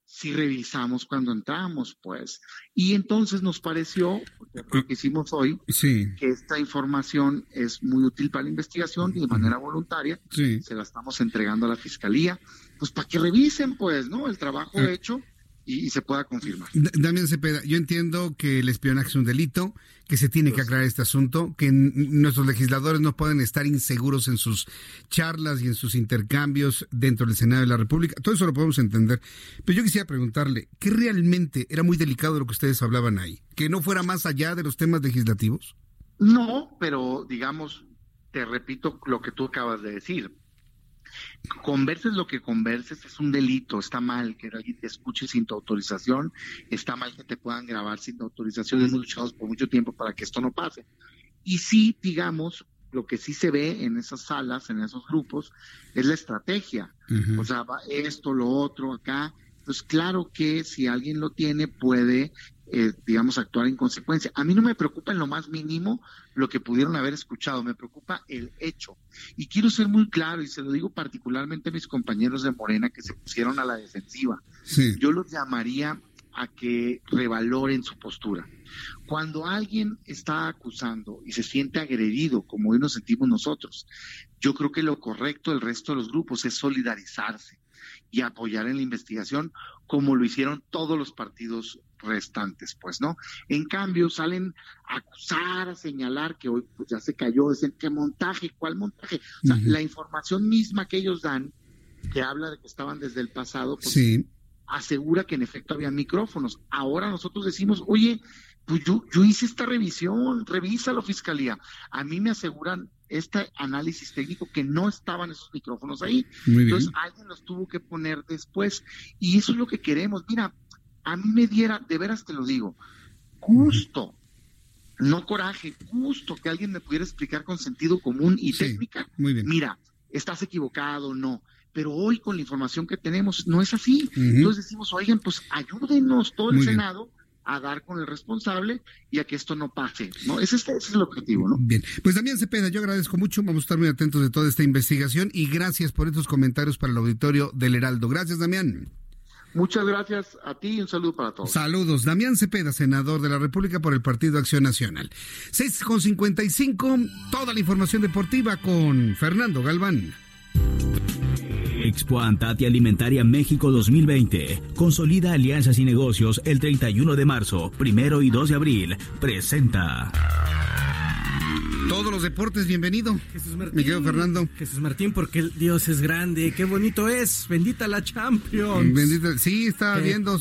si revisamos cuando entramos, pues. Y entonces nos pareció, lo que hicimos hoy, que esta información es muy útil para la investigación y de manera voluntaria se la estamos entregando a la fiscalía, pues para que revisen, pues, ¿no? El trabajo ah. hecho y, se pueda confirmar. Damián Cepeda, yo entiendo que el espionaje es un delito, que se tiene que aclarar este asunto, que nuestros legisladores no pueden estar inseguros en sus charlas y en sus intercambios dentro del Senado de la República. Todo eso lo podemos entender. Pero yo quisiera preguntarle, ¿qué realmente era muy delicado de lo que ustedes hablaban ahí? ¿Que no fuera más allá de los temas legislativos? No, pero digamos, te repito lo que tú acabas de decir converses lo que converses es un delito, está mal que alguien te escuche sin tu autorización, está mal que te puedan grabar sin tu autorización, hemos luchado por mucho tiempo para que esto no pase. Y sí, digamos, lo que sí se ve en esas salas, en esos grupos, es la estrategia. O sea, esto, lo otro, acá. Pues claro que si alguien lo tiene, puede eh, digamos, actuar en consecuencia. A mí no me preocupa en lo más mínimo lo que pudieron haber escuchado, me preocupa el hecho. Y quiero ser muy claro, y se lo digo particularmente a mis compañeros de Morena que se pusieron a la defensiva. Yo los llamaría a que revaloren su postura. Cuando alguien está acusando y se siente agredido, como hoy nos sentimos nosotros, yo creo que lo correcto del resto de los grupos es solidarizarse y apoyar en la investigación como lo hicieron todos los partidos restantes, pues, ¿no? En cambio, salen a acusar, a señalar que hoy pues, ya se cayó, dicen, ¿qué montaje? ¿Cuál montaje? O sea, la información misma que ellos dan, que habla de que estaban desde el pasado, pues, asegura que en efecto había micrófonos. Ahora nosotros decimos, oye, pues yo, yo hice esta revisión, revisa la fiscalía. A mí me aseguran este análisis técnico que no estaban esos micrófonos ahí. Entonces alguien los tuvo que poner después. Y eso es lo que queremos. Mira, a mí me diera, de veras te lo digo, gusto, no coraje, gusto que alguien me pudiera explicar con sentido común y técnica. Muy bien. Mira, estás equivocado, no. Pero hoy con la información que tenemos no es así. Entonces decimos, oigan, pues ayúdenos todo el Senado a dar con el responsable y a que esto no pase, ¿no? Ese, es el objetivo, ¿no? Bien, pues Damián Cepeda, yo agradezco mucho, vamos a estar muy atentos de toda esta investigación y gracias por estos comentarios para el auditorio del Heraldo. Gracias, Damián. Muchas gracias a ti y un saludo para todos. Saludos. Damián Cepeda, senador de la República por el Partido Acción Nacional. 6 con 55, toda la información deportiva con Fernando Galván. Expo Antati Alimentaria México 2020. Consolida alianzas y negocios el 31 de marzo, primero y 2 de abril. Presenta. Todos los deportes, bienvenido. Jesús Martín. Me quedo Fernando. Jesús Martín, porque el Dios es grande. Qué bonito es. Bendita la Champions. Bendita. Sí, estaba viendo.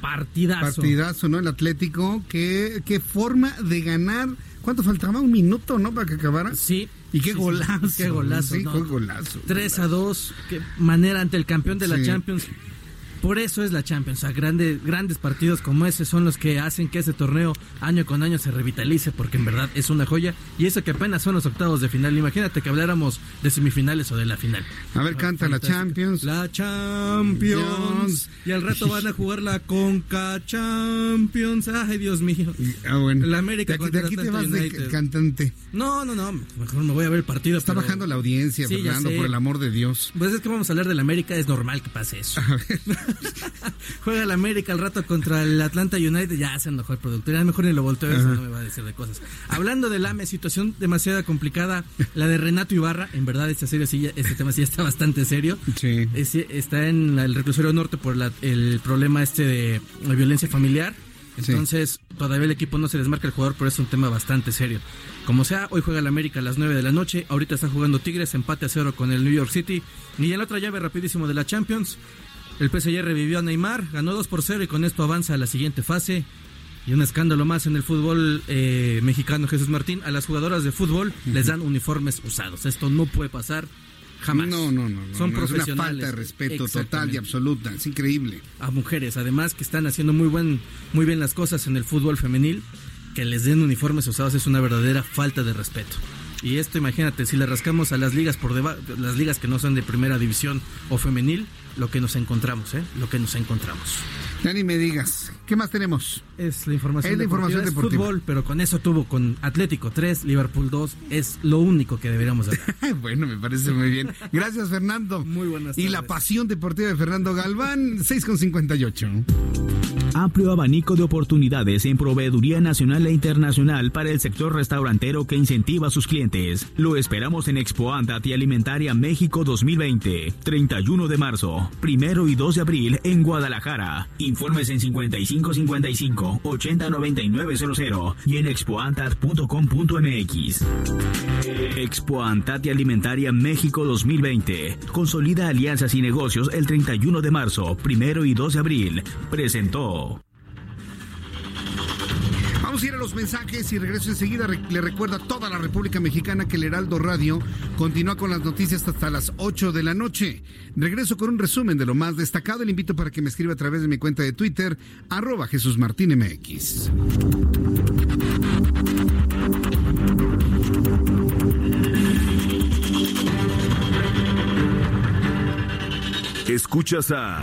Partidazo. Partidazo, ¿no? El Atlético. Qué, qué forma de ganar. ¿Cuánto faltaba? Un minuto, ¿no? Para que acabara. Sí. Y qué golazo. qué golazo. Sí, qué golazo. 3 a 2. Qué manera ante el campeón de la Champions. Por eso es la Champions. O grandes, grandes partidos como ese son los que hacen que ese torneo año con año se revitalice, porque en verdad es una joya. Y eso que apenas son los octavos de final. Imagínate que habláramos de semifinales o de la final. A ver, canta la Champions. La Champions. Y al rato van a jugar la Conca Champions. Ay, Dios mío. Ah, bueno. La América de aquí, te vas de cantante. No, no, no. Mejor me voy a ver el partido. Está bajando la audiencia, Fernando, por el amor de Dios. Pues es que vamos a hablar de la América. Es normal que pase eso. Juega el América al rato contra el Atlanta United, ya se enojó el productor, ya mejor ni lo volteo, eso no me va a decir de cosas. Hablando del AME, situación demasiado complicada, la de Renato Ibarra, en verdad esta serie sí, este tema sí está bastante serio. Sí. está en el reclusorio norte por el problema este de la violencia familiar. Entonces, todavía el equipo no se desmarca el jugador, pero es un tema bastante serio. Como sea, hoy juega el América a las 9 de la noche. Ahorita está jugando Tigres, empate a cero con el New York City. Y en la otra llave rapidísimo de la Champions, el PSG revivió a Neymar, ganó 2 por 0 y con esto avanza a la siguiente fase. Y un escándalo más en el fútbol eh, mexicano, Jesús Martín. A las jugadoras de fútbol les dan uniformes usados. Esto no puede pasar jamás. No, no, no. Son profesionales. Es una falta de respeto total y absoluta. Es increíble. A mujeres, además, que están haciendo muy, buen, muy bien las cosas en el fútbol femenil. Que les den uniformes usados es una verdadera falta de respeto. Y esto, imagínate, si le rascamos a las ligas por debajo, las ligas que no son de primera división o femenil, lo que nos encontramos, ¿eh? Lo que nos encontramos. Ya ni me digas. ¿Qué más tenemos? Es la información, es la información deportiva. fútbol, pero con eso tuvo con Atlético 3, Liverpool 2. Es lo único que deberíamos hacer. bueno, me parece muy bien. Gracias, Fernando. Muy buenas tardes. Y la pasión deportiva de Fernando Galván, 6,58. Amplio abanico de oportunidades en proveeduría nacional e internacional para el sector restaurantero que incentiva a sus clientes. Lo esperamos en Expo Andat y Alimentaria México 2020, 31 de marzo, primero y 2 de abril en Guadalajara. Informes en 5555 809900 y en expoantat.com.mx. Expo Antat y Alimentaria México 2020. Consolida alianzas y negocios el 31 de marzo, primero y 2 de abril. Presentó. Vamos a ir a los mensajes y regreso enseguida. Le recuerda a toda la República Mexicana que el Heraldo Radio continúa con las noticias hasta las 8 de la noche. Regreso con un resumen de lo más destacado. Le invito para que me escriba a través de mi cuenta de Twitter, arroba Jesús Martín MX. Escuchas a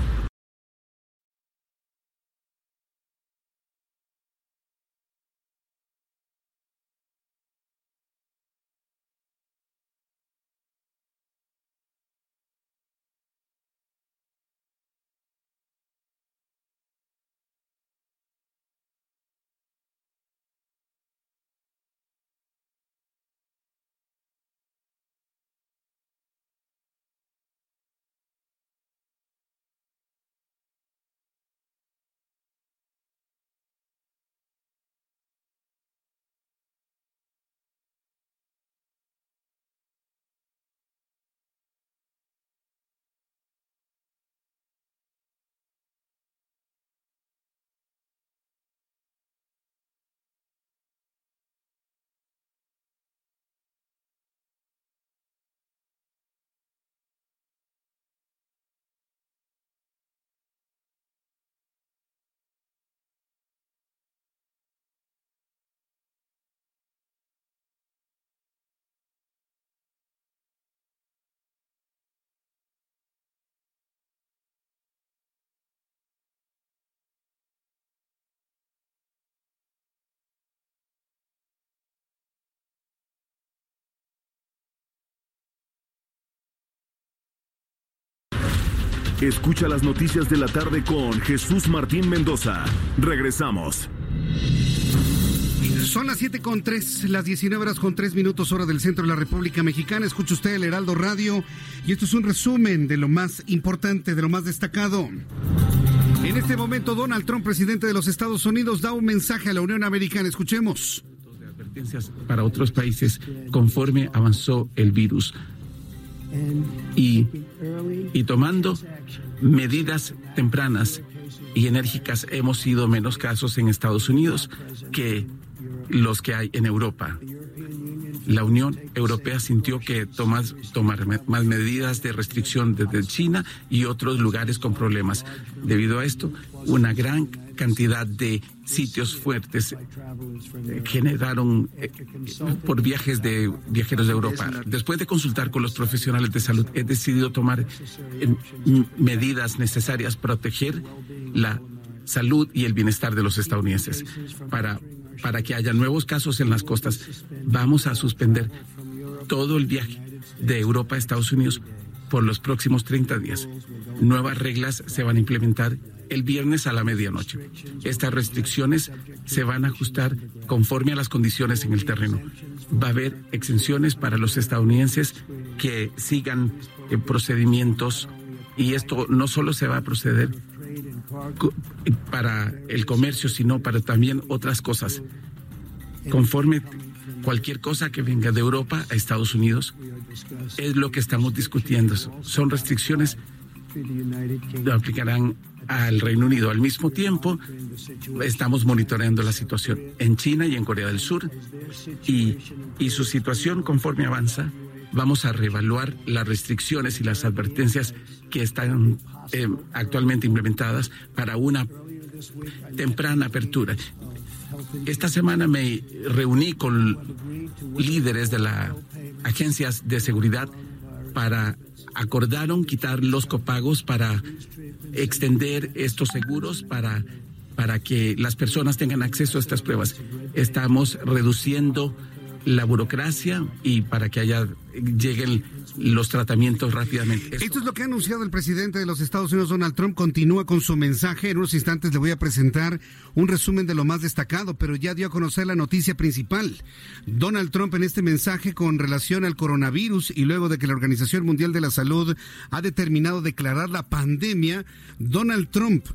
Escucha las noticias de la tarde con Jesús Martín Mendoza. Regresamos. Son las 7 con 3, las 19 horas con 3 minutos hora del centro de la República Mexicana. Escucha usted el Heraldo Radio y esto es un resumen de lo más importante, de lo más destacado. En este momento, Donald Trump, presidente de los Estados Unidos, da un mensaje a la Unión Americana. Escuchemos. Advertencias para otros países conforme avanzó el virus y, y tomando medidas tempranas y enérgicas hemos sido menos casos en Estados Unidos que los que hay en Europa. La Unión Europea sintió que tomar, más medidas de restricción desde China y otros lugares con problemas. Debido a esto, una gran cantidad de sitios fuertes eh, generaron eh, por viajes de viajeros de Europa. Después de consultar con los profesionales de salud, he decidido tomar eh, medidas necesarias para proteger la salud y el bienestar de los estadounidenses para para que haya nuevos casos en las costas, vamos a suspender todo el viaje de Europa a Estados Unidos por los próximos 30 días. Nuevas reglas se van a implementar el viernes a la medianoche. Estas restricciones se van a ajustar conforme a las condiciones en el terreno. Va a haber exenciones para los estadounidenses que sigan eh, procedimientos y esto no solo se va a proceder para el comercio, sino para también otras cosas. Conforme cualquier cosa que venga de Europa a Estados Unidos, es lo que estamos discutiendo. Son restricciones que aplicarán al Reino Unido. Al mismo tiempo, estamos monitoreando la situación en China y en Corea del Sur y, su situación conforme avanza. Vamos a reevaluar las restricciones y las advertencias que están eh, actualmente implementadas para una temprana apertura. Esta semana me reuní con líderes de las agencias de seguridad para acordaron quitar los copagos para extender estos seguros para para que las personas tengan acceso a estas pruebas. Estamos reduciendo la burocracia y para que haya lleguen los tratamientos rápidamente. Esto... es lo que ha anunciado el presidente de los Estados Unidos, Donald Trump. Continúa con su mensaje. En unos instantes le voy a presentar un resumen de lo más destacado, pero ya dio a conocer la noticia principal. Donald Trump en este mensaje con relación al coronavirus y luego de que la Organización Mundial de la Salud ha determinado declarar la pandemia, Donald Trump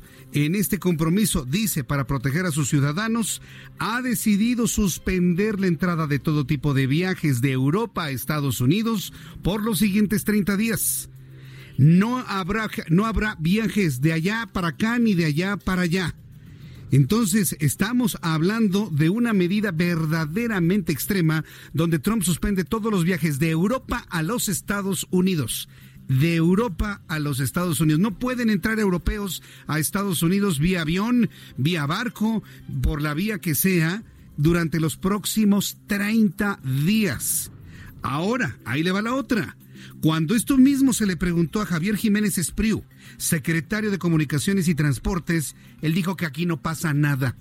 en este compromiso dice para proteger a sus ciudadanos, ha decidido suspender la entrada de todo tipo de viajes de Europa a Estados Unidos por los siguientes 30 días. No habrá, no habrá viajes de allá para acá ni de allá para allá. Entonces, estamos hablando de una medida verdaderamente extrema donde Trump suspende todos los viajes de Europa a los Estados Unidos. De Europa a los Estados Unidos. No pueden entrar europeos a Estados Unidos vía avión, vía barco, por la vía que sea, durante los próximos 30 días. Ahora, ahí le va la otra. Cuando esto mismo se le preguntó a Javier Jiménez Espriu, secretario de Comunicaciones y Transportes, él dijo que aquí no pasa nada,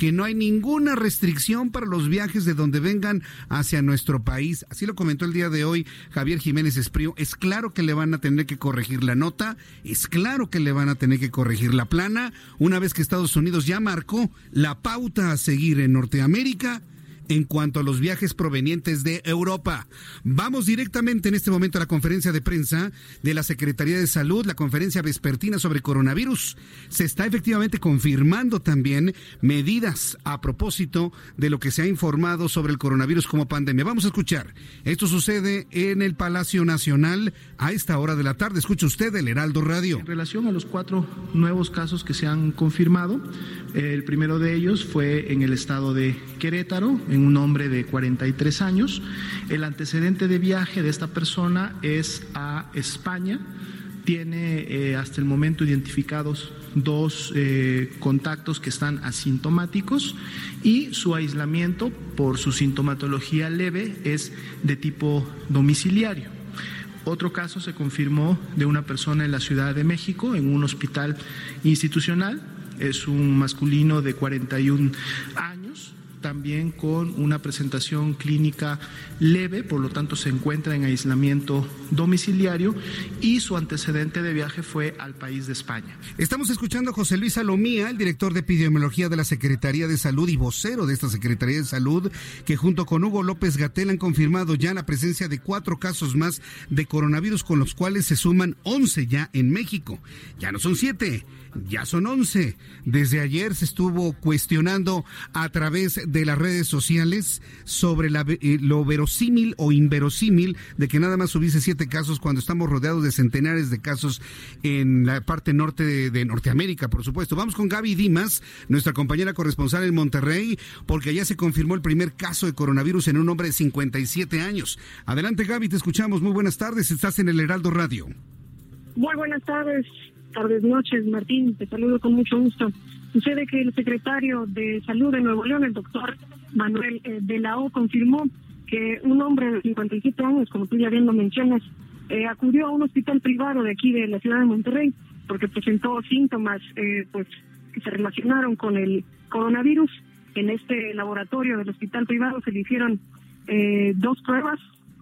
que no hay ninguna restricción para los viajes de donde vengan hacia nuestro país. Así lo comentó el día de hoy Javier Jiménez Espriu. Es claro que le van a tener que corregir la nota, es claro que le van a tener que corregir la plana, una vez que Estados Unidos ya marcó la pauta a seguir en Norteamérica en cuanto a los viajes provenientes de Europa. Vamos directamente en este momento a la conferencia de prensa de la Secretaría de Salud, la conferencia vespertina sobre coronavirus. Se está efectivamente confirmando también medidas a propósito de lo que se ha informado sobre el coronavirus como pandemia. Vamos a escuchar. Esto sucede en el Palacio Nacional a esta hora de la tarde. Escucha usted el Heraldo Radio. En relación a los cuatro nuevos casos que se han confirmado, el primero de ellos fue en el estado de Querétaro, en un hombre de 43 años. El antecedente de viaje de esta persona es a España. Tiene eh, hasta el momento identificados dos eh, contactos que están asintomáticos y su aislamiento por su sintomatología leve es de tipo domiciliario. Otro caso se confirmó de una persona en la Ciudad de México, en un hospital institucional. Es un masculino de 41 años, también con una presentación clínica leve, por lo tanto se encuentra en aislamiento domiciliario y su antecedente de viaje fue al país de España. Estamos escuchando a José Luis Salomía, el director de epidemiología de la Secretaría de Salud y vocero de esta Secretaría de Salud, que junto con Hugo López Gatel han confirmado ya la presencia de cuatro casos más de coronavirus, con los cuales se suman 11 ya en México. Ya no son siete ya son 11. Desde ayer se estuvo cuestionando a través de las redes sociales sobre la, eh, lo verosímil o inverosímil de que nada más hubiese siete casos cuando estamos rodeados de centenares de casos en la parte norte de, de Norteamérica, por supuesto. Vamos con Gaby Dimas, nuestra compañera corresponsal en Monterrey, porque allá se confirmó el primer caso de coronavirus en un hombre de 57 años. Adelante Gaby, te escuchamos. Muy buenas tardes. Estás en el Heraldo Radio. Muy buenas tardes tardes, noches, Martín. Te saludo con mucho gusto. Sucede que el secretario de Salud de Nuevo León, el doctor Manuel eh, de la O, confirmó que un hombre de 57 años, como tú ya bien lo mencionas, eh, acudió a un hospital privado de aquí de la ciudad de Monterrey porque presentó síntomas eh, pues que se relacionaron con el coronavirus en este laboratorio del hospital privado se le hicieron eh, dos pruebas,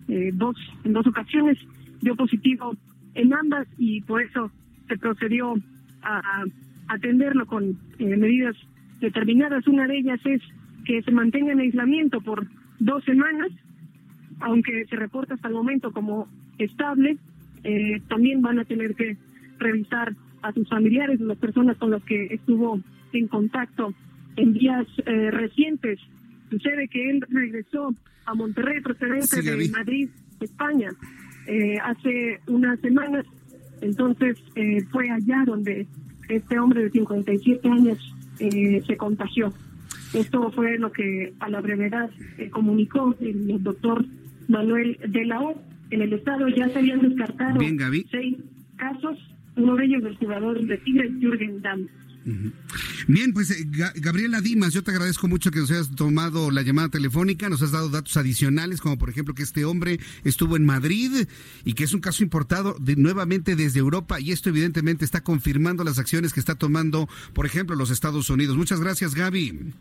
eh, dos en dos ocasiones, dio positivo en ambas y por eso se procedió a, atenderlo con eh, medidas determinadas. Una de ellas es que se mantenga en aislamiento por dos semanas, aunque se reporta hasta el momento como estable. Eh, también van a tener que revisar a sus familiares, las personas con las que estuvo en contacto en días eh, recientes. Sucede que él regresó a Monterrey procedente de Madrid, España, eh, hace unas semanas. Entonces eh, fue allá donde este hombre de 57 años eh, se contagió. Esto fue lo que a la brevedad comunicó el, doctor Manuel de la O. En el estado ya se habían descartado seis casos, uno de ellos del jugador de Tigres, Jürgen Damm. Bien, pues eh, Gabriela Dimas, yo te agradezco mucho que nos hayas tomado la llamada telefónica, nos has dado datos adicionales, como por ejemplo que este hombre estuvo en Madrid y que es un caso importado de, nuevamente desde Europa y esto evidentemente está confirmando las acciones que está tomando, por ejemplo, los Estados Unidos. Muchas gracias, Gaby.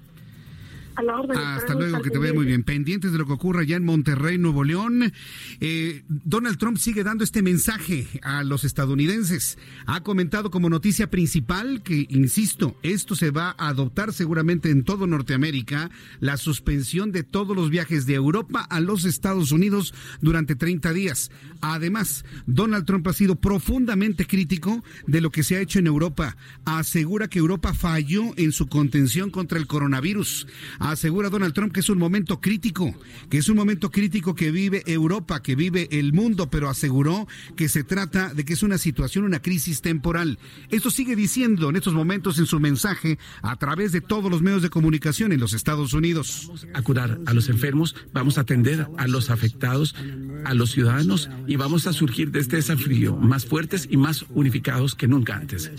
Hasta luego, que te vea muy bien. Pendientes de lo que ocurra ya en Monterrey, Nuevo León. Eh, Donald Trump sigue dando este mensaje a los estadounidenses. Ha comentado como noticia principal que, insisto, esto se va a adoptar seguramente en todo Norteamérica, la suspensión de todos los viajes de Europa a los Estados Unidos durante 30 días. Además, Donald Trump ha sido profundamente crítico de lo que se ha hecho en Europa. Asegura que Europa falló en su contención contra el coronavirus asegura Donald Trump que es un momento crítico, que es un momento crítico que vive Europa, que vive el mundo, pero aseguró que se trata de que es una situación, una crisis temporal. Esto sigue diciendo en estos momentos en su mensaje a través de todos los medios de comunicación en los Estados Unidos. A curar a los enfermos, vamos a atender a los afectados, a los ciudadanos y vamos a surgir de este desafío más fuertes y más unificados que nunca antes.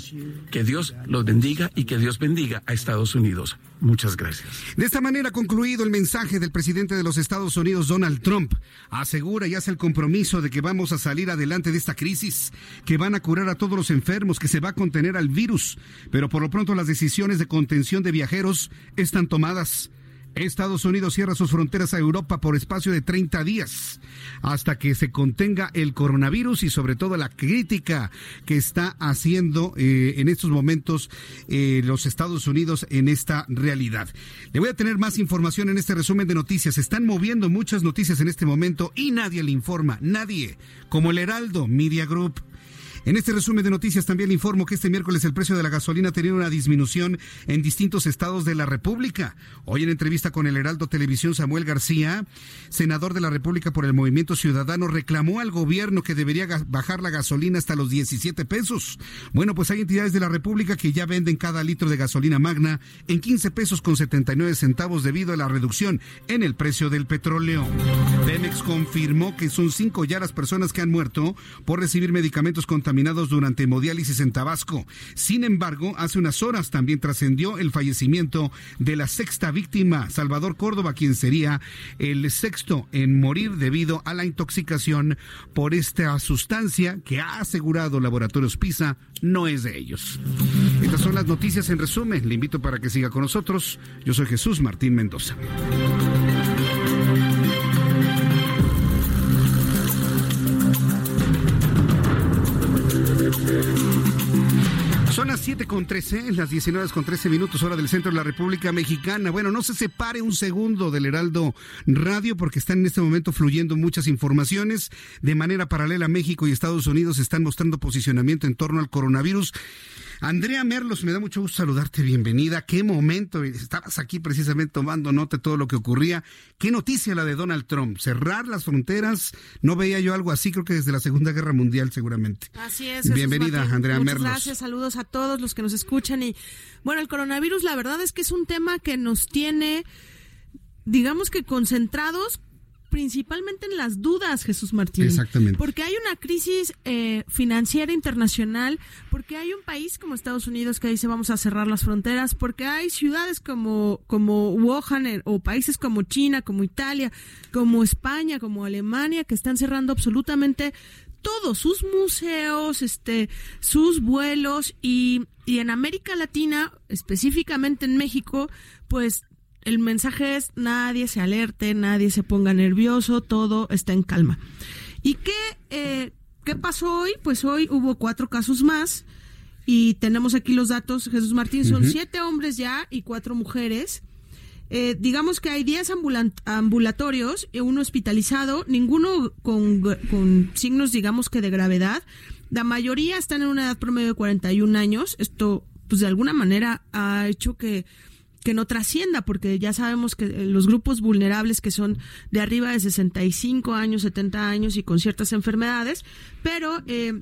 Que Dios los bendiga y que Dios bendiga a Estados Unidos. Muchas gracias. De esta manera concluido el mensaje del presidente de los Estados Unidos, Donald Trump. Asegura y hace el compromiso de que vamos a salir adelante de esta crisis, que van a curar a todos los enfermos, que se va a contener al virus. Pero por lo pronto las decisiones de contención de viajeros están tomadas. Estados Unidos cierra sus fronteras a Europa por espacio de 30 días hasta que se contenga el coronavirus y sobre todo la crítica que está haciendo eh, en estos momentos eh, los Estados Unidos en esta realidad. Le voy a tener más información en este resumen de noticias. Se están moviendo muchas noticias en este momento y nadie le informa, nadie, como el Heraldo Media Group. En este resumen de noticias también le informo que este miércoles el precio de la gasolina ha tenido una disminución en distintos estados de la República. Hoy en entrevista con el Heraldo Televisión, Samuel García, senador de la República por el Movimiento Ciudadano, reclamó al gobierno que debería bajar la gasolina hasta los 17 pesos. Bueno, pues hay entidades de la República que ya venden cada litro de gasolina magna en 15 pesos con 79 centavos debido a la reducción en el precio del petróleo. Pemex confirmó que son cinco ya las personas que han muerto por recibir medicamentos contaminados durante hemodiálisis en Tabasco. Sin embargo, hace unas horas también trascendió el fallecimiento de la sexta víctima, Salvador Córdoba, quien sería el sexto en morir debido a la intoxicación por esta sustancia que ha asegurado Laboratorios PISA no es de ellos. Estas son las noticias en resumen. Le invito para que siga con nosotros. Yo soy Jesús Martín Mendoza. Son las 7 con 13, las 19 con 13 minutos, hora del centro de la República Mexicana. Bueno, no se separe un segundo del Heraldo Radio porque están en este momento fluyendo muchas informaciones. De manera paralela, México y Estados Unidos están mostrando posicionamiento en torno al coronavirus. Andrea Merlos, me da mucho gusto saludarte, bienvenida. Qué momento, estabas aquí precisamente tomando nota de todo lo que ocurría. Qué noticia la de Donald Trump, cerrar las fronteras. No veía yo algo así, creo que desde la Segunda Guerra Mundial seguramente. Así es. Bienvenida, Andrea Muchas Gracias, saludos a todos los que nos escuchan. Y bueno, el coronavirus, la verdad es que es un tema que nos tiene digamos que concentrados principalmente en las dudas, Jesús Martín. Exactamente. Porque hay una crisis eh, financiera internacional, porque hay un país como Estados Unidos que dice vamos a cerrar las fronteras, porque hay ciudades como, como Wuhan o países como China, como Italia, como España, como Alemania, que están cerrando absolutamente todos sus museos, este, sus vuelos y, y en América Latina, específicamente en México, pues el mensaje es nadie se alerte, nadie se ponga nervioso, todo está en calma. ¿Y qué, eh, qué pasó hoy? Pues hoy hubo cuatro casos más y tenemos aquí los datos, Jesús Martín, son siete hombres ya y cuatro mujeres. Eh, digamos que hay 10 ambulatorios, y uno hospitalizado, ninguno con, con, signos, digamos que de gravedad. La mayoría están en una edad promedio de 41 años. Esto, pues de alguna manera, ha hecho que que no trascienda, porque ya sabemos que los grupos vulnerables que son de arriba de 65 años, 70 años y con ciertas enfermedades, pero eh,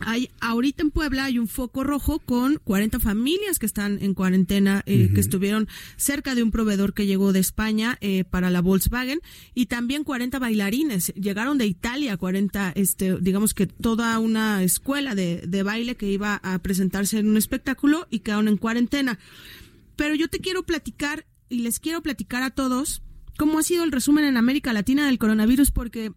hay, ahorita en Puebla hay un foco rojo con 40 familias que están en cuarentena, eh, que estuvieron cerca de un proveedor que llegó de España eh, para la Volkswagen y también 40 bailarines. Llegaron de Italia 40, este, digamos que toda una escuela de, de baile que iba a presentarse en un espectáculo y quedaron en cuarentena. Pero yo te quiero platicar y les quiero platicar a todos cómo ha sido el resumen en América Latina del coronavirus porque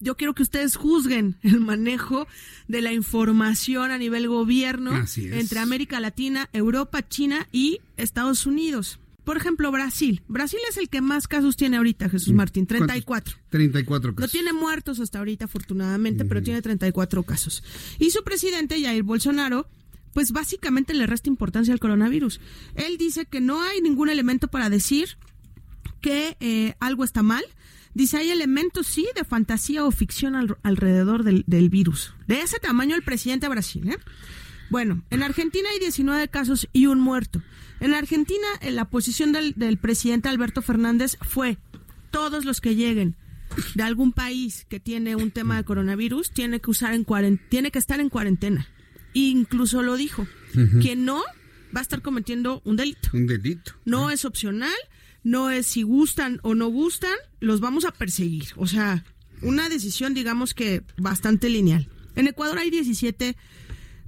yo quiero que ustedes juzguen el manejo de la información a nivel gobierno entre América Latina, Europa, China y Estados Unidos. Por ejemplo, Brasil. Brasil es el que más casos tiene ahorita, Jesús Martín, 34. 34 casos. No tiene muertos hasta ahorita, afortunadamente, pero tiene 34 casos. Y su presidente, Jair Bolsonaro, pues básicamente le resta importancia al coronavirus. Él dice que no hay ningún elemento para decir que eh, algo está mal, Dice, hay elementos, sí, de fantasía o ficción alrededor del, virus. De ese tamaño el presidente de Brasil, ¿eh? Bueno, en Argentina hay 19 casos y un muerto. En Argentina, en la posición del, del presidente Alberto Fernández fue, todos los que lleguen de algún país que tiene un tema de coronavirus tiene que usar en tiene que estar en cuarentena. Incluso lo dijo. Quien no va a estar cometiendo un delito. Un delito. No es opcional no es si gustan o no gustan, los vamos a perseguir. O sea, una decisión, digamos que bastante lineal. En Ecuador hay 17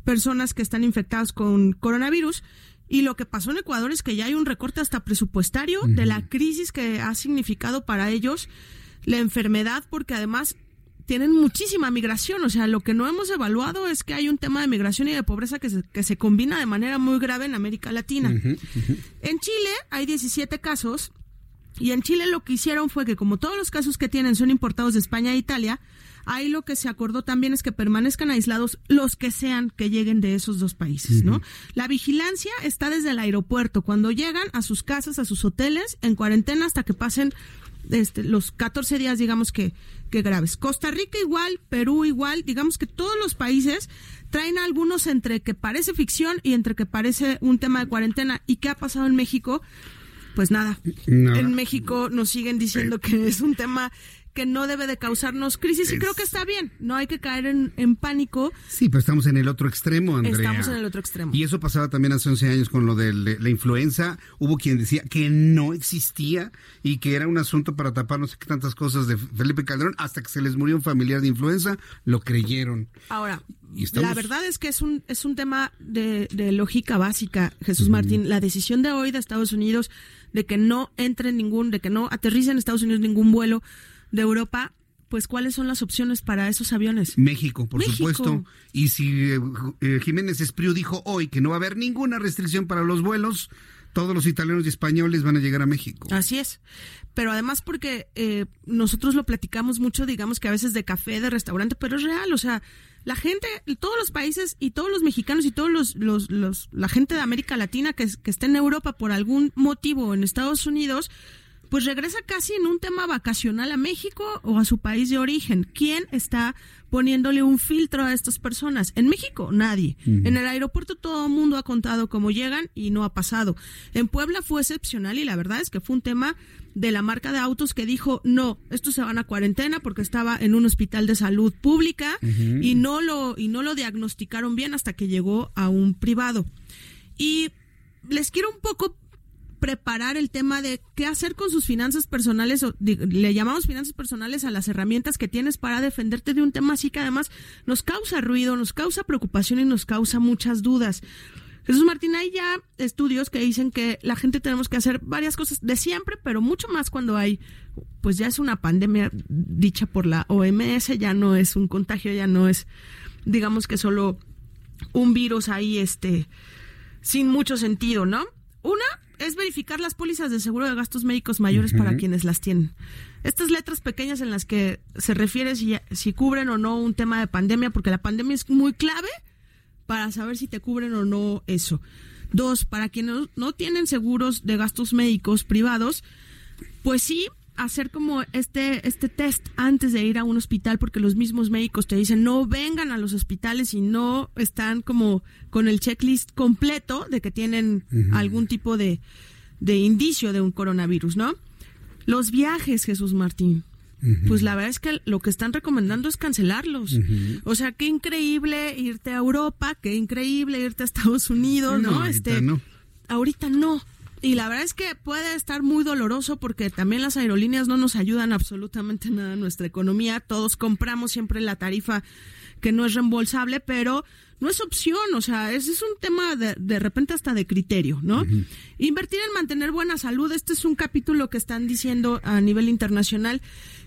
personas que están infectadas con coronavirus. Y lo que pasó en Ecuador es que ya hay un recorte hasta presupuestario de la crisis que ha significado para ellos la enfermedad, porque además tienen muchísima migración. O sea, lo que no hemos evaluado es que hay un tema de migración y de pobreza que se, que se combina de manera muy grave en América Latina. En Chile hay 17 casos y en Chile lo que hicieron fue que como todos los casos que tienen son importados de España e Italia, ahí lo que se acordó también es que permanezcan aislados los que sean que lleguen de esos dos países, ¿no? La vigilancia está desde el aeropuerto, cuando llegan a sus casas, a sus hoteles, en cuarentena hasta que pasen este, los 14 días, digamos que, que graves. Costa Rica igual, Perú igual, digamos que todos los países traen algunos entre que parece ficción y entre que parece un tema de cuarentena. ¿Y qué ha pasado en México? Pues nada. En México nos siguen diciendo que es un tema que no debe de causarnos crisis y creo que está bien, no hay que caer en, pánico. Sí, pero estamos en el otro extremo, Andrea. Estamos en el otro extremo. Y eso pasaba también hace 11 años con lo de la influenza. Hubo quien decía que no existía y que era un asunto para tapar no sé qué tantas cosas de Felipe Calderón hasta que se les murió un familiar de influenza, lo creyeron. Ahora, la verdad es que es un, es un tema de, lógica básica, Jesús Martín. La decisión de hoy de Estados Unidos de que no entre ningún, de que no aterrice en Estados Unidos ningún vuelo de Europa, pues cuáles son las opciones para esos aviones. México, por supuesto. Y si eh, eh, Jiménez Espriu dijo hoy que no va a haber ninguna restricción para los vuelos, todos los italianos y españoles van a llegar a México. Así es. Pero además porque eh, nosotros lo platicamos mucho, digamos que a veces de café, de restaurante, pero es real, o sea, la gente, todos los países y todos los mexicanos y todos los, los, los la gente de América Latina que, que esté en Europa por algún motivo en Estados Unidos, pues regresa casi en un tema vacacional a México o a su país de origen. ¿Quién está poniéndole un filtro a estas personas? En México, nadie. En el aeropuerto todo el mundo ha contado cómo llegan y no ha pasado. En Puebla fue excepcional y la verdad es que fue un tema de la marca de autos que dijo, no, estos se van a cuarentena porque estaba en un hospital de salud pública y, no lo, y no lo diagnosticaron bien hasta que llegó a un privado. Y les quiero un poco preparar el tema de qué hacer con sus finanzas personales, o le llamamos finanzas personales a las herramientas que tienes para defenderte de un tema así que además nos causa ruido, nos causa preocupación y nos causa muchas dudas. Jesús Martín, hay ya estudios que dicen que la gente tenemos que hacer varias cosas de siempre, pero mucho más cuando hay, pues ya es una pandemia dicha por la OMS, ya no es un contagio, ya no es, digamos que solo un virus ahí, este, sin mucho sentido, ¿no? Una es verificar las pólizas de seguro de gastos médicos mayores para quienes las tienen. Estas letras pequeñas en las que se refiere si, si cubren o no un tema de pandemia, porque la pandemia es muy clave para saber si te cubren o no eso. Dos, para quienes no tienen seguros de gastos médicos privados, pues sí, hacer como este, este test antes de ir a un hospital porque los mismos médicos te dicen no vengan a los hospitales y no están como con el checklist completo de que tienen algún tipo de, de indicio de un coronavirus, ¿no? Los viajes, Jesús Martín. Pues la verdad es que lo que están recomendando es cancelarlos. O sea, qué increíble irte a Europa, qué increíble irte a Estados Unidos, ¿no? ahorita este, no. Ahorita no. Y la verdad es que puede estar muy doloroso porque también las aerolíneas no nos ayudan absolutamente nada a nuestra economía. Todos compramos siempre la tarifa que no es reembolsable, pero no es opción, o sea, ese es un tema de, de repente hasta de criterio, ¿no? Invertir en mantener buena salud, este es un capítulo que están diciendo a nivel internacional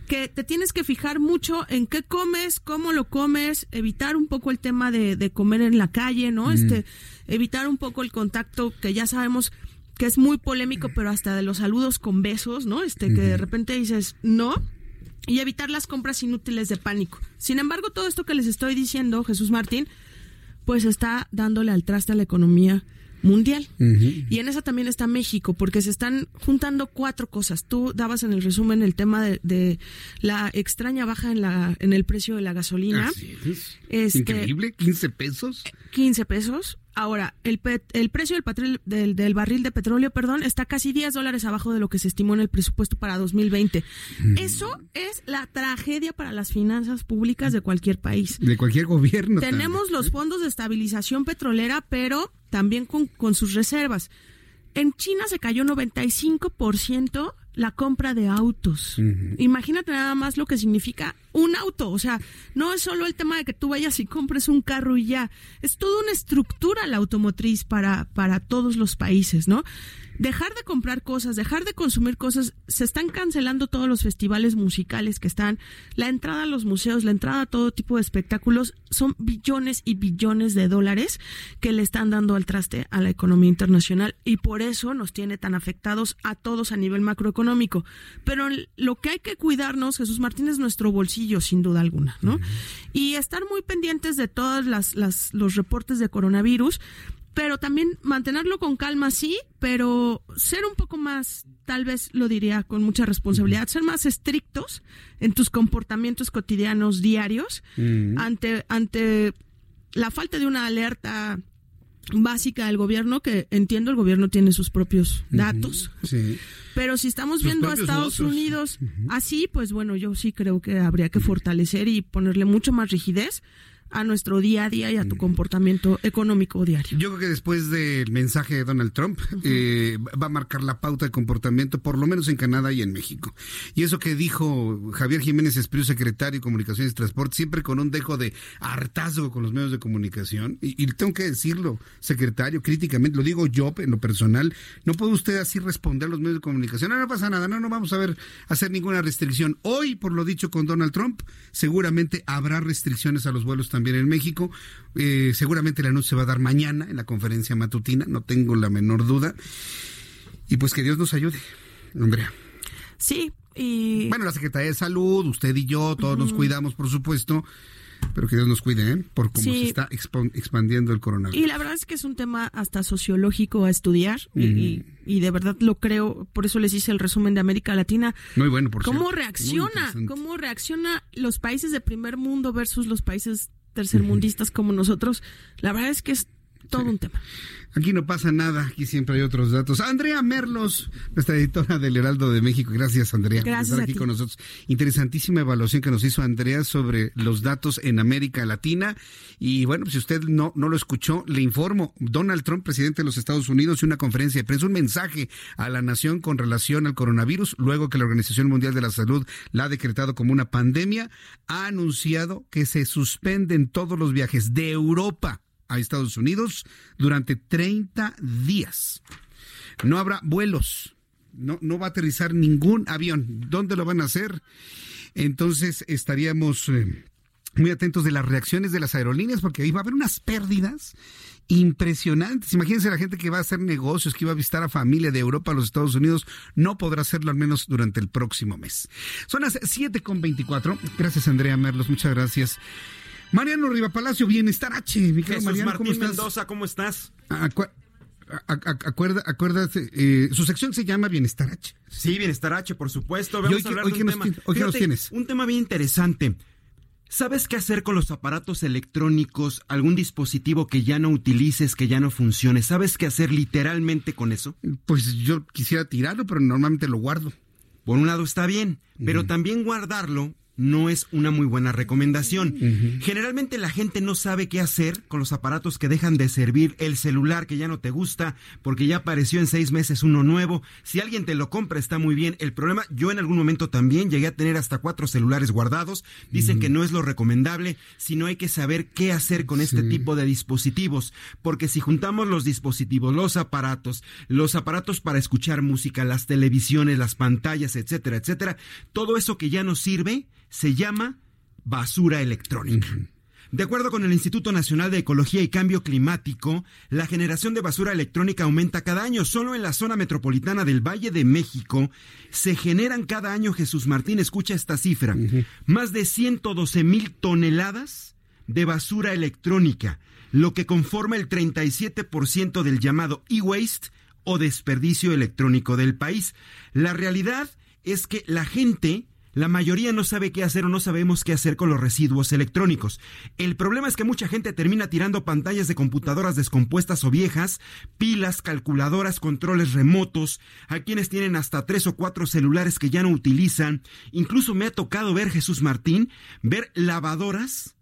que te tienes que fijar mucho en qué comes, cómo lo comes, evitar un poco el tema de, de comer en la calle, ¿no? Este, evitar un poco el contacto que ya sabemos que es muy polémico, pero hasta de los saludos con besos, ¿no? Este, que de repente dices, no, y evitar las compras inútiles de pánico. Sin embargo, todo esto que les estoy diciendo, Jesús Martín, pues está dándole al traste a la economía mundial. Y en esa también está México, porque se están juntando cuatro cosas. Tú dabas en el resumen el tema de, de la extraña baja en la en el precio de la gasolina. Así es. Este- Increíble, 15 pesos. 15 pesos. Ahora, el, pet- el precio del, patril- del, del barril de petróleo, perdón, está casi 10 dólares abajo de lo que se estimó en el presupuesto para 2020. Eso es la tragedia para las finanzas públicas de cualquier país. De cualquier gobierno. Tenemos los fondos de estabilización petrolera, pero también con, con sus reservas. En China se cayó 95% la compra de autos. Imagínate nada más lo que significa un auto. O sea, no es solo el tema de que tú vayas y compres un carro y ya. Es toda una estructura la automotriz para, para todos los países, ¿no? Dejar de comprar cosas, dejar de consumir cosas, se están cancelando todos los festivales musicales que están, la entrada a los museos, la entrada a todo tipo de espectáculos, son billones y billones de dólares que le están dando al traste a la economía internacional y por eso nos tiene tan afectados a todos a nivel macroeconómico. Pero lo que hay que cuidarnos, Jesús Martín, es nuestro bolsillo, sin duda alguna, ¿no? Y estar muy pendientes de todos las, las, los reportes de coronavirus, pero también mantenerlo con calma, sí, pero ser un poco más, tal vez lo diría con mucha responsabilidad, ser más estrictos en tus comportamientos cotidianos diarios ante, ante la falta de una alerta básica del gobierno, que entiendo el gobierno tiene sus propios datos, Sí. pero si estamos Sus viendo a Estados votos. Unidos así, pues bueno, yo sí creo que habría que fortalecer y ponerle mucho más rigidez a nuestro día a día y a tu comportamiento económico diario. Yo creo que después del mensaje de Donald Trump eh, va a marcar la pauta de comportamiento, por lo menos en Canadá y en México. Y eso que dijo Javier Jiménez Espriu, secretario de Comunicaciones y Transporte, siempre con un dejo de hartazgo con los medios de comunicación. Y, y tengo que decirlo, secretario, críticamente, lo digo yo en lo personal, no puede usted así responder a los medios de comunicación. No, no pasa nada, no, no vamos a ver hacer ninguna restricción. Hoy, por lo dicho con Donald Trump, seguramente habrá restricciones a los vuelos también en México. Eh, seguramente el anuncio se va a dar mañana en la conferencia matutina, no tengo la menor duda. Y pues que Dios nos ayude, Andrea. Sí, y... Bueno, la Secretaría de Salud, usted y yo, todos nos cuidamos, por supuesto, pero que Dios nos cuide, ¿eh? Por cómo Sí. se está expandiendo el coronavirus. Y la verdad es que es un tema hasta sociológico a estudiar y, Ujú. y- y de verdad lo creo, por eso les hice el resumen de América Latina. Muy bueno, por ¿Cómo cierto. Reacciona? ¿Cómo reacciona los países de primer mundo versus los países tercermundistas como nosotros? La verdad es que es todo un tema. Aquí no pasa nada, aquí siempre hay otros datos. Andrea Merlos, nuestra editora del Heraldo de México. Gracias, Andrea, Gracias por estar a aquí ti. con nosotros. Interesantísima evaluación que nos hizo Andrea sobre los datos en América Latina. Y bueno, si usted no, no lo escuchó, le informo. Donald Trump, presidente de los Estados Unidos, y una conferencia de prensa, un mensaje a la nación con relación al coronavirus, luego que la Organización Mundial de la Salud la ha decretado como una pandemia, ha anunciado que se suspenden todos los viajes de Europa a Estados Unidos durante 30 días. No habrá vuelos, no, no va a aterrizar ningún avión. ¿Dónde lo van a hacer? Entonces estaríamos... eh, muy atentos de las reacciones de las aerolíneas porque ahí va a haber unas pérdidas impresionantes. Imagínense la gente que va a hacer negocios, que iba a visitar a familia de Europa a los Estados Unidos, no podrá hacerlo al menos durante el próximo mes. Son las 7.24. Gracias, Andrea Merlos. Muchas gracias. Mariano Riva Palacio, Bienestar H. Mi Jesús Mariano, Martín ¿cómo estás? Mendoza, ¿cómo estás? acuerda, acuérdate, eh, su sección se llama Bienestar H. Sí, Bienestar H, por supuesto. Vamos a hablar de un tema. Hoy nos tienes. Un tema bien interesante. ¿Sabes qué hacer con los aparatos electrónicos? ¿Algún dispositivo que ya no utilices, que ya no funcione? ¿Sabes qué hacer literalmente con eso? Pues yo quisiera tirarlo, pero normalmente lo guardo. Por un lado está bien, pero también guardarlo no es una muy buena recomendación. Generalmente la gente no sabe qué hacer con los aparatos que dejan de servir, el celular que ya no te gusta porque ya apareció en seis meses uno nuevo. Si alguien te lo compra está muy bien. El problema, yo en algún momento también llegué a tener hasta cuatro celulares guardados. Dicen que no es lo recomendable, sino hay que saber qué hacer con este tipo de dispositivos. Porque si juntamos los dispositivos, los aparatos, los aparatos para escuchar música, las televisiones, las pantallas, etcétera, etcétera, todo eso que ya no sirve, se llama basura electrónica. De acuerdo con el Instituto Nacional de Ecología y Cambio Climático, la generación de basura electrónica aumenta cada año. Solo en la zona metropolitana del Valle de México se generan cada año, Jesús Martín, escucha esta cifra, más de 112 mil toneladas de basura electrónica, lo que conforma el 37% del llamado e-waste o desperdicio electrónico del país. La realidad es que la gente la mayoría no sabe qué hacer o no sabemos qué hacer con los residuos electrónicos. El problema es que mucha gente termina tirando pantallas de computadoras descompuestas o viejas, pilas, calculadoras, controles remotos, a quienes tienen hasta tres o cuatro celulares que ya no utilizan. Incluso me ha tocado ver, Jesús Martín, ver lavadoras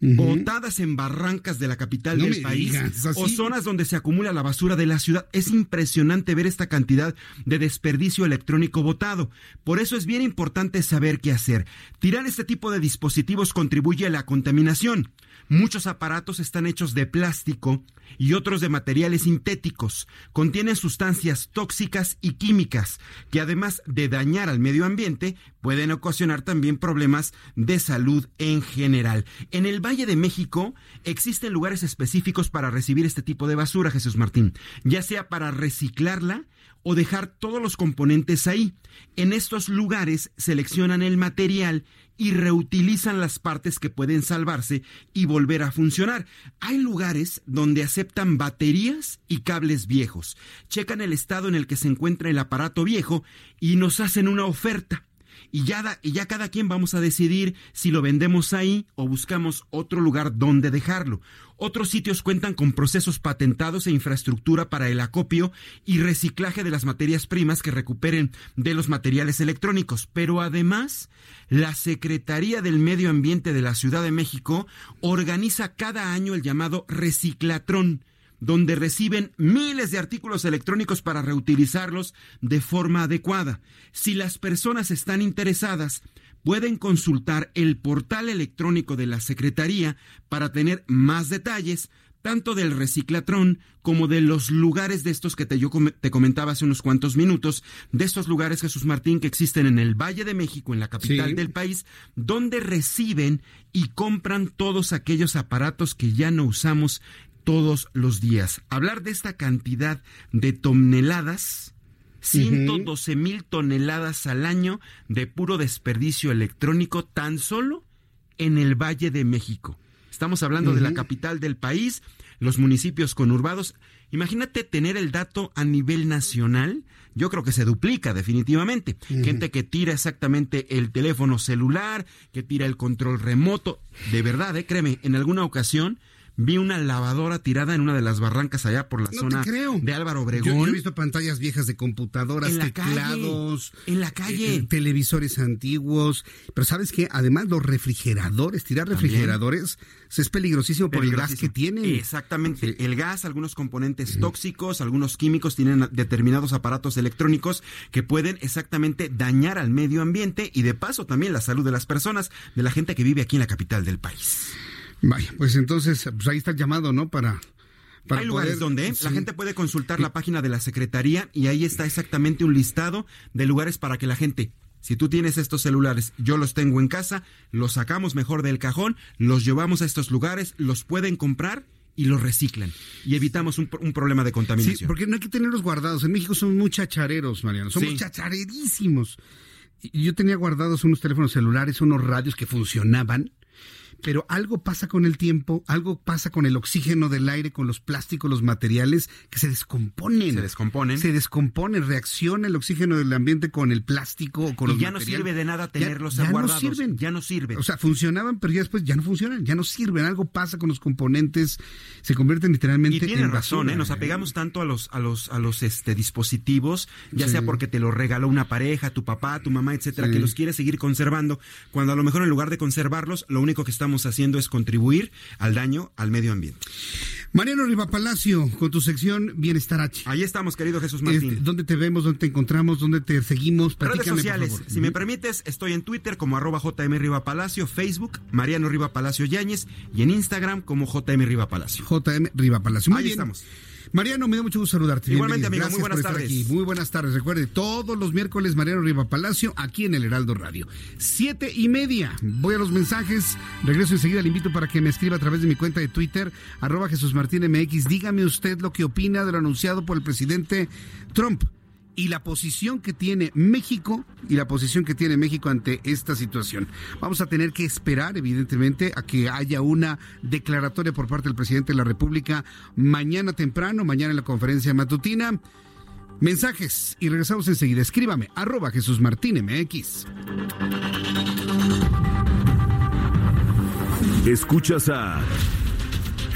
botadas en barrancas de la capital del país o zonas donde se acumula la basura de la ciudad. Es impresionante ver esta cantidad de desperdicio electrónico botado. Por eso es bien importante saber qué hacer. Tirar este tipo de dispositivos contribuye a la contaminación. Muchos aparatos están hechos de plástico y otros de materiales sintéticos. Contienen sustancias tóxicas y químicas que además de dañar al medio ambiente, pueden ocasionar también problemas de salud en general. En el Valle de México existen lugares específicos para recibir este tipo de basura, Jesús Martín, ya sea para reciclarla o dejar todos los componentes ahí. En estos lugares seleccionan el material y reutilizan las partes que pueden salvarse y volver a funcionar. Hay lugares donde aceptan baterías y cables viejos. Checan el estado en el que se encuentra el aparato viejo y nos hacen una oferta y ya, cada quien vamos a decidir si lo vendemos ahí o buscamos otro lugar donde dejarlo. Otros sitios cuentan con procesos patentados e infraestructura para el acopio y reciclaje de las materias primas que recuperen de los materiales electrónicos. Pero además, la Secretaría del Medio Ambiente de la Ciudad de México organiza cada año el llamado Reciclatrón donde reciben miles de artículos electrónicos para reutilizarlos de forma adecuada. Si las personas están interesadas, pueden consultar el portal electrónico de la Secretaría para tener más detalles tanto del reciclatrón como de los lugares de estos que te, yo te comentaba hace unos cuantos minutos, de estos lugares, Jesús Martín, que existen en el Valle de México, en la capital del país, donde reciben y compran todos aquellos aparatos que ya no usamos todos los días. Hablar de esta cantidad de toneladas, 112 mil toneladas al año de puro desperdicio electrónico tan solo en el Valle de México. Estamos hablando de la capital del país, los municipios conurbados. Imagínate tener el dato a nivel nacional. Yo creo que se duplica definitivamente. Gente que tira exactamente el teléfono celular, que tira el control remoto. De verdad, eh, créeme, en alguna ocasión vi una lavadora tirada en una de las barrancas allá por la zona de Álvaro Obregón. Yo, he visto pantallas viejas de computadoras, teclados, en la calle, eh, televisores antiguos, pero sabes qué, además los refrigeradores, tirar refrigeradores es peligrosísimo por el gas que tienen. Exactamente, el gas, algunos componentes tóxicos, algunos químicos tienen determinados aparatos electrónicos que pueden exactamente dañar al medio ambiente y de paso también la salud de las personas, de la gente que vive aquí en la capital del país. Vaya, pues entonces, pues ahí está el llamado, ¿no? Para, Hay lugares donde la gente puede consultar la página de la Secretaría y ahí está exactamente un listado de lugares para que la gente si tú tienes estos celulares, yo los tengo en casa, los sacamos mejor del cajón, los llevamos a estos lugares, los pueden comprar y los reciclan. Y evitamos un, problema de contaminación. Sí, porque no hay que tenerlos guardados. En México son muy chachareros, Mariano. Somos chacharerísimos. Yo tenía guardados unos teléfonos celulares, unos radios que funcionaban pero algo pasa con el tiempo, algo pasa con el oxígeno del aire, con los plásticos, los materiales que se descomponen. Se descomponen. Se descomponen, reacciona el oxígeno del ambiente con el plástico o con y ya no sirve de nada tenerlos ya, ya No sirven. Ya no sirven. O sea, funcionaban, pero ya después ya no funcionan, ya no sirven. Algo pasa con los componentes, se convierten literalmente y en razón, ¿eh? Nos apegamos tanto a los a los a los este dispositivos, ya sea porque te los regaló una pareja, tu papá, tu mamá, etcétera, que los quieres seguir conservando, cuando a lo mejor en lugar de conservarlos, lo único que estamos haciendo es contribuir al daño al medio ambiente. Mariano Riva Palacio, con tu sección Bienestar H. Ahí estamos, querido Jesús Martín. ¿Dónde te vemos? ¿Dónde te encontramos? ¿Dónde te seguimos? Redes sociales. Si me permites, estoy en Twitter como arroba JM Riva Palacio, Facebook Mariano Riva Palacio Yáñez y en Instagram como JM Riva Palacio. JM Riva Palacio. Ahí estamos. Mariano, me da mucho gusto saludarte. Igualmente, amigo, muy buenas tardes. Muy buenas tardes. Recuerde, todos los miércoles, Mariano Riva Palacio, aquí en el Heraldo Radio. Siete y media. Voy a los mensajes. Regreso enseguida. Le invito para que me escriba a través de mi cuenta de Twitter, arroba Jesús Martín MX. Dígame usted lo que opina de lo anunciado por el presidente Trump y la posición que tiene México y la posición que tiene México ante esta situación. Vamos a tener que esperar, evidentemente, a que haya una declaratoria por parte del presidente de la República mañana temprano, mañana en la conferencia matutina. Mensajes y regresamos enseguida. Escríbame, arroba Jesús Martín MX. Escuchas a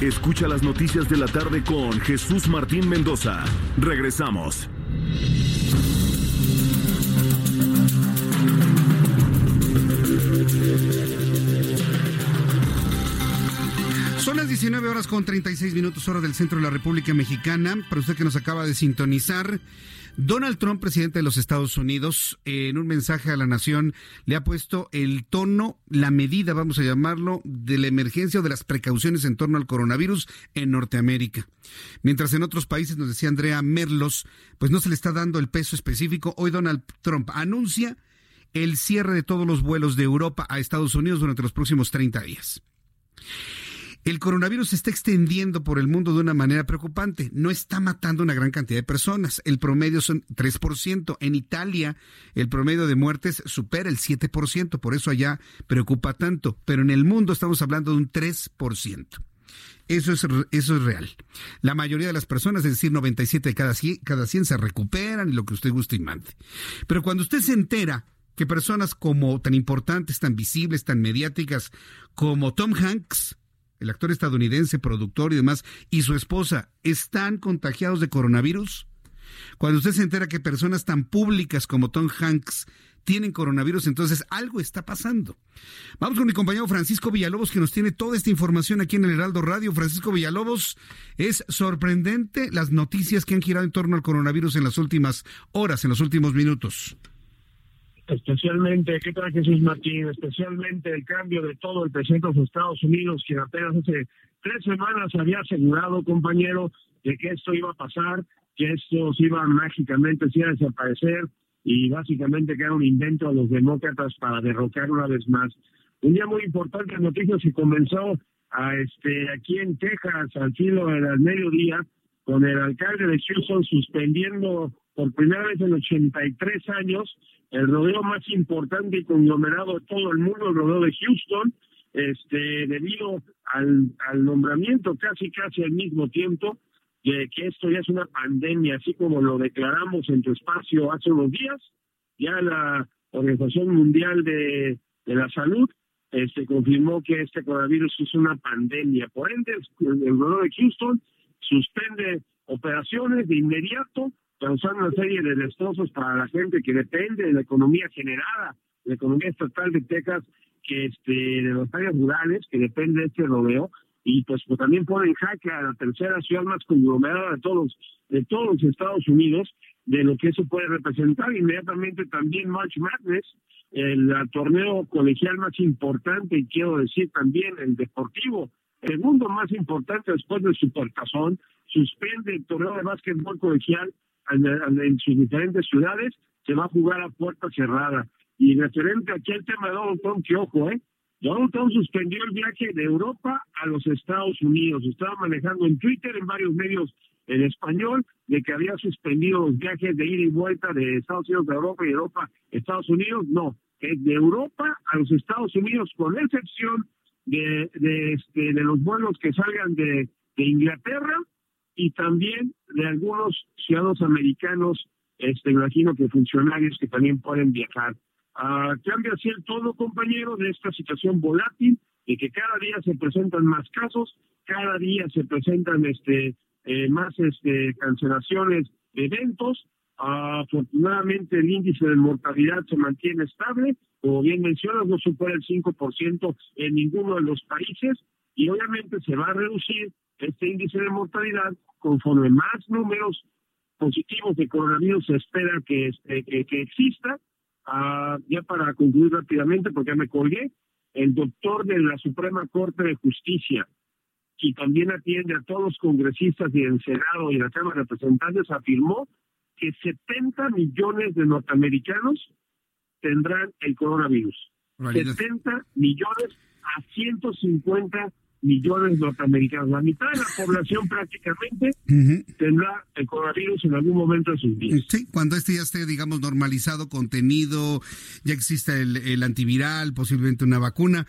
Escucha las noticias de la tarde con Jesús Martín Mendoza. Regresamos. Son las 19 horas con 36 minutos hora del centro de la República Mexicana. Para usted que nos acaba de sintonizar, Donald Trump, presidente de los Estados Unidos, en un mensaje a la nación, le ha puesto el tono, la medida, vamos a llamarlo, de la emergencia o de las precauciones en torno al coronavirus en Norteamérica. Mientras en otros países, nos decía Andrea Merlos, pues no se le está dando el peso específico. Hoy Donald Trump anuncia el cierre de todos los vuelos de Europa a Estados Unidos durante los próximos 30 días. El coronavirus se está extendiendo por el mundo de una manera preocupante. No está matando una gran cantidad de personas. El promedio son 3%. En Italia, el promedio de muertes supera el 7%. Por eso allá preocupa tanto. Pero en el mundo estamos hablando de un 3%. Eso es, eso es real. La mayoría de las personas, es decir, 97 de cada 100, cada 100 se recuperan y lo que usted guste y mande. Pero cuando usted se entera que personas como tan importantes, tan visibles, tan mediáticas como Tom Hanks, el actor estadounidense, productor y demás, y su esposa están contagiados de coronavirus? Cuando usted se entera que personas tan públicas como Tom Hanks tienen coronavirus, entonces algo está pasando. Vamos con mi compañero Francisco Villalobos que nos tiene toda esta información aquí en el Heraldo Radio. Francisco Villalobos, es sorprendente las noticias que han girado en torno al coronavirus en las últimas horas, en los últimos minutos. Especialmente, ¿qué tal Jesús Martín? Especialmente el cambio de todo el presidente de los Estados Unidos, que apenas hace tres semanas había asegurado, compañero, de que esto iba a pasar, que esto se iba mágicamente a desaparecer y básicamente que era un invento a los demócratas para derrocar una vez más. Un día muy importante en noticias que comenzó a este aquí en Texas al filo del mediodía con el alcalde de Houston suspendiendo por primera vez en 83 años el rodeo más importante y conglomerado de todo el mundo, el rodeo de Houston, este debido al, nombramiento casi casi al mismo tiempo de que esto ya es una pandemia, así como lo declaramos en tu espacio hace unos días, ya la Organización Mundial de, la Salud este, confirmó que este coronavirus es una pandemia. Por ende, el gobierno de Houston suspende operaciones de inmediato, causando una serie de destrozos para la gente que depende de la economía generada, la economía estatal de Texas, que este, de las áreas rurales, que depende de este rodeo, y pues, pues, también pone en jaque a la tercera ciudad más conglomerada de todos de todos los Estados Unidos de lo que eso puede representar. Inmediatamente también March Madness el, torneo colegial más importante y quiero decir también el deportivo segundo más importante después del Supertazón suspende el torneo de básquetbol colegial en sus diferentes ciudades se va a jugar a puerta cerrada y referente aquí al tema de Donald Trump que ojo eh Donald Trump suspendió el viaje de Europa a los Estados Unidos. Estaba manejando en Twitter, en varios medios en español, de que había suspendido los viajes de ida y vuelta de Estados Unidos a Europa y Europa a Estados Unidos. No, es de Europa a los Estados Unidos, con excepción de, de, este, de los vuelos que salgan de, de Inglaterra y también de algunos ciudadanos americanos, este, imagino que funcionarios que también pueden viajar. Uh, cambia así el todo, compañero, de esta situación volátil, y que cada día se presentan más casos, cada día se presentan este eh, más este cancelaciones de eventos. afortunadamente el índice de mortalidad se mantiene estable, como bien mencionas, no supera el 5% en ninguno de los países y obviamente se va a reducir este índice de mortalidad conforme más números positivos de coronavirus se espera que, este, que, que exista Ah, ya para concluir rápidamente, porque ya me colgué, el doctor de la Suprema Corte de Justicia, y también atiende a todos los congresistas y el Senado y la Cámara de Representantes, afirmó que 70 millones de norteamericanos tendrán el coronavirus. 70 millones a 150 millones norteamericanos. La mitad de la población prácticamente tendrá el coronavirus en algún momento de sus vidas. Sí, cuando este ya esté, digamos, normalizado, contenido, ya exista el, el antiviral, posiblemente una vacuna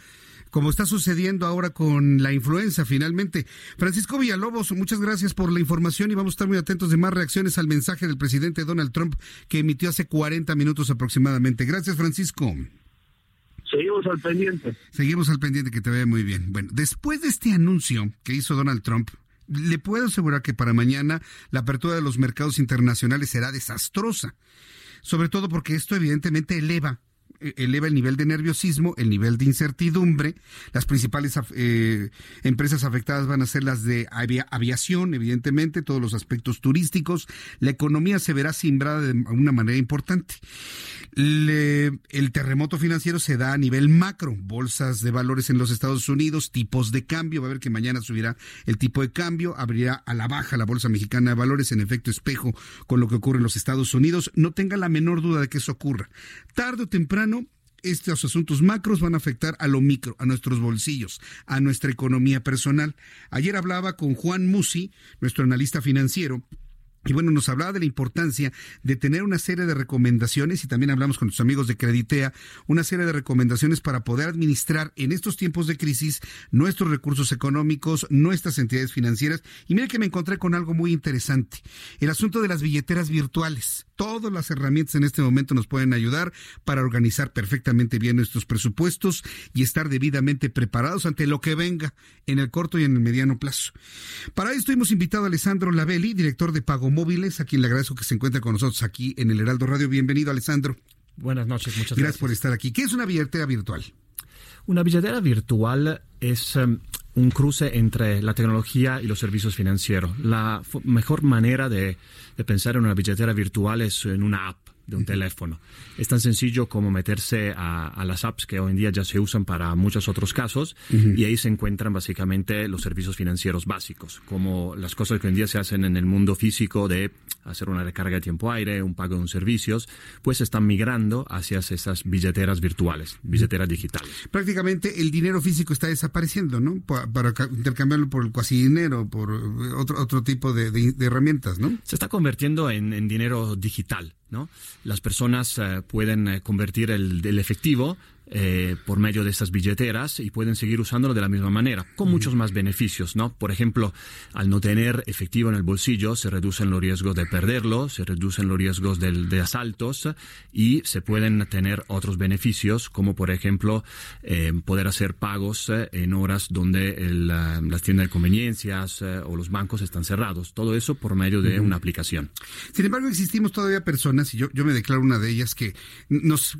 como está sucediendo ahora con la influenza finalmente. Francisco Villalobos, muchas gracias por la información y vamos a estar muy atentos de más reacciones al mensaje del presidente Donald Trump que emitió hace 40 minutos aproximadamente. Gracias, Francisco. Seguimos al pendiente. Seguimos al pendiente, que te vea muy bien. Bueno, después de este anuncio que hizo Donald Trump, le puedo asegurar que para mañana la apertura de los mercados internacionales será desastrosa. Sobre todo porque esto evidentemente eleva eleva el nivel de nerviosismo, el nivel de incertidumbre. Las principales eh, empresas afectadas van a ser las de aviación, evidentemente, todos los aspectos turísticos. La economía se verá simbrada de una manera importante. el terremoto financiero se da a nivel macro, bolsas de valores en los Estados Unidos, tipos de cambio, va a ver que mañana subirá el tipo de cambio, abrirá a la baja la Bolsa Mexicana de Valores en efecto espejo con lo que ocurre en los Estados Unidos. No tenga la menor duda de que eso ocurra. Tarde o temprano estos asuntos macros van a afectar a lo micro, a nuestros bolsillos, a nuestra economía personal. Ayer hablaba con Juan Musi, nuestro analista financiero, y bueno, nos hablaba de la importancia de tener una serie de recomendaciones y también hablamos con nuestros amigos de Creditea, una serie de recomendaciones para poder administrar en estos tiempos de crisis nuestros recursos económicos, nuestras entidades financieras. Y mire que me encontré con algo muy interesante, el asunto de las billeteras virtuales. Todas las herramientas en este momento nos pueden ayudar para organizar perfectamente bien nuestros presupuestos y estar debidamente preparados ante lo que venga en el corto y en el mediano plazo. Para esto hemos invitado a Alessandro Lavelli, director de Pago móviles, a quien le agradezco que se encuentre con nosotros aquí en el Heraldo Radio. Bienvenido, Alessandro. Buenas noches, muchas gracias. Gracias por estar aquí. ¿Qué es una billetera virtual? Una billetera virtual es em, un cruce entre la tecnología y los servicios financieros. La mejor manera de, de pensar en una billetera virtual es en una app de un teléfono. Es tan sencillo como meterse a, las apps que hoy en día ya se usan para muchos otros casos y ahí se encuentran básicamente los servicios financieros básicos, como las cosas que hoy en día se hacen en el mundo físico de hacer una recarga de tiempo aire, un pago de un servicios, pues están migrando hacia esas billeteras virtuales, billeteras digitales. Prácticamente el dinero físico está desapareciendo, ¿no? Para, intercambiarlo por el cuasi dinero, por otro, otro tipo de, herramientas, ¿no? Se está convirtiendo en dinero digital. ¿No? Las personas eh, pueden eh, convertir el, el efectivo eh, por medio de estas billeteras y pueden seguir usándolo de la misma manera, con muchos más beneficios, ¿no? Por ejemplo, al no tener efectivo en el bolsillo, se reducen los riesgos de perderlo, se reducen los riesgos de, asaltos y se pueden tener otros beneficios, como por ejemplo eh, poder hacer pagos eh, en horas donde las tiendas de conveniencias o los bancos están cerrados. Todo eso por medio de una aplicación. Sin embargo, existimos todavía personas, y yo, yo me declaro una de ellas, que nos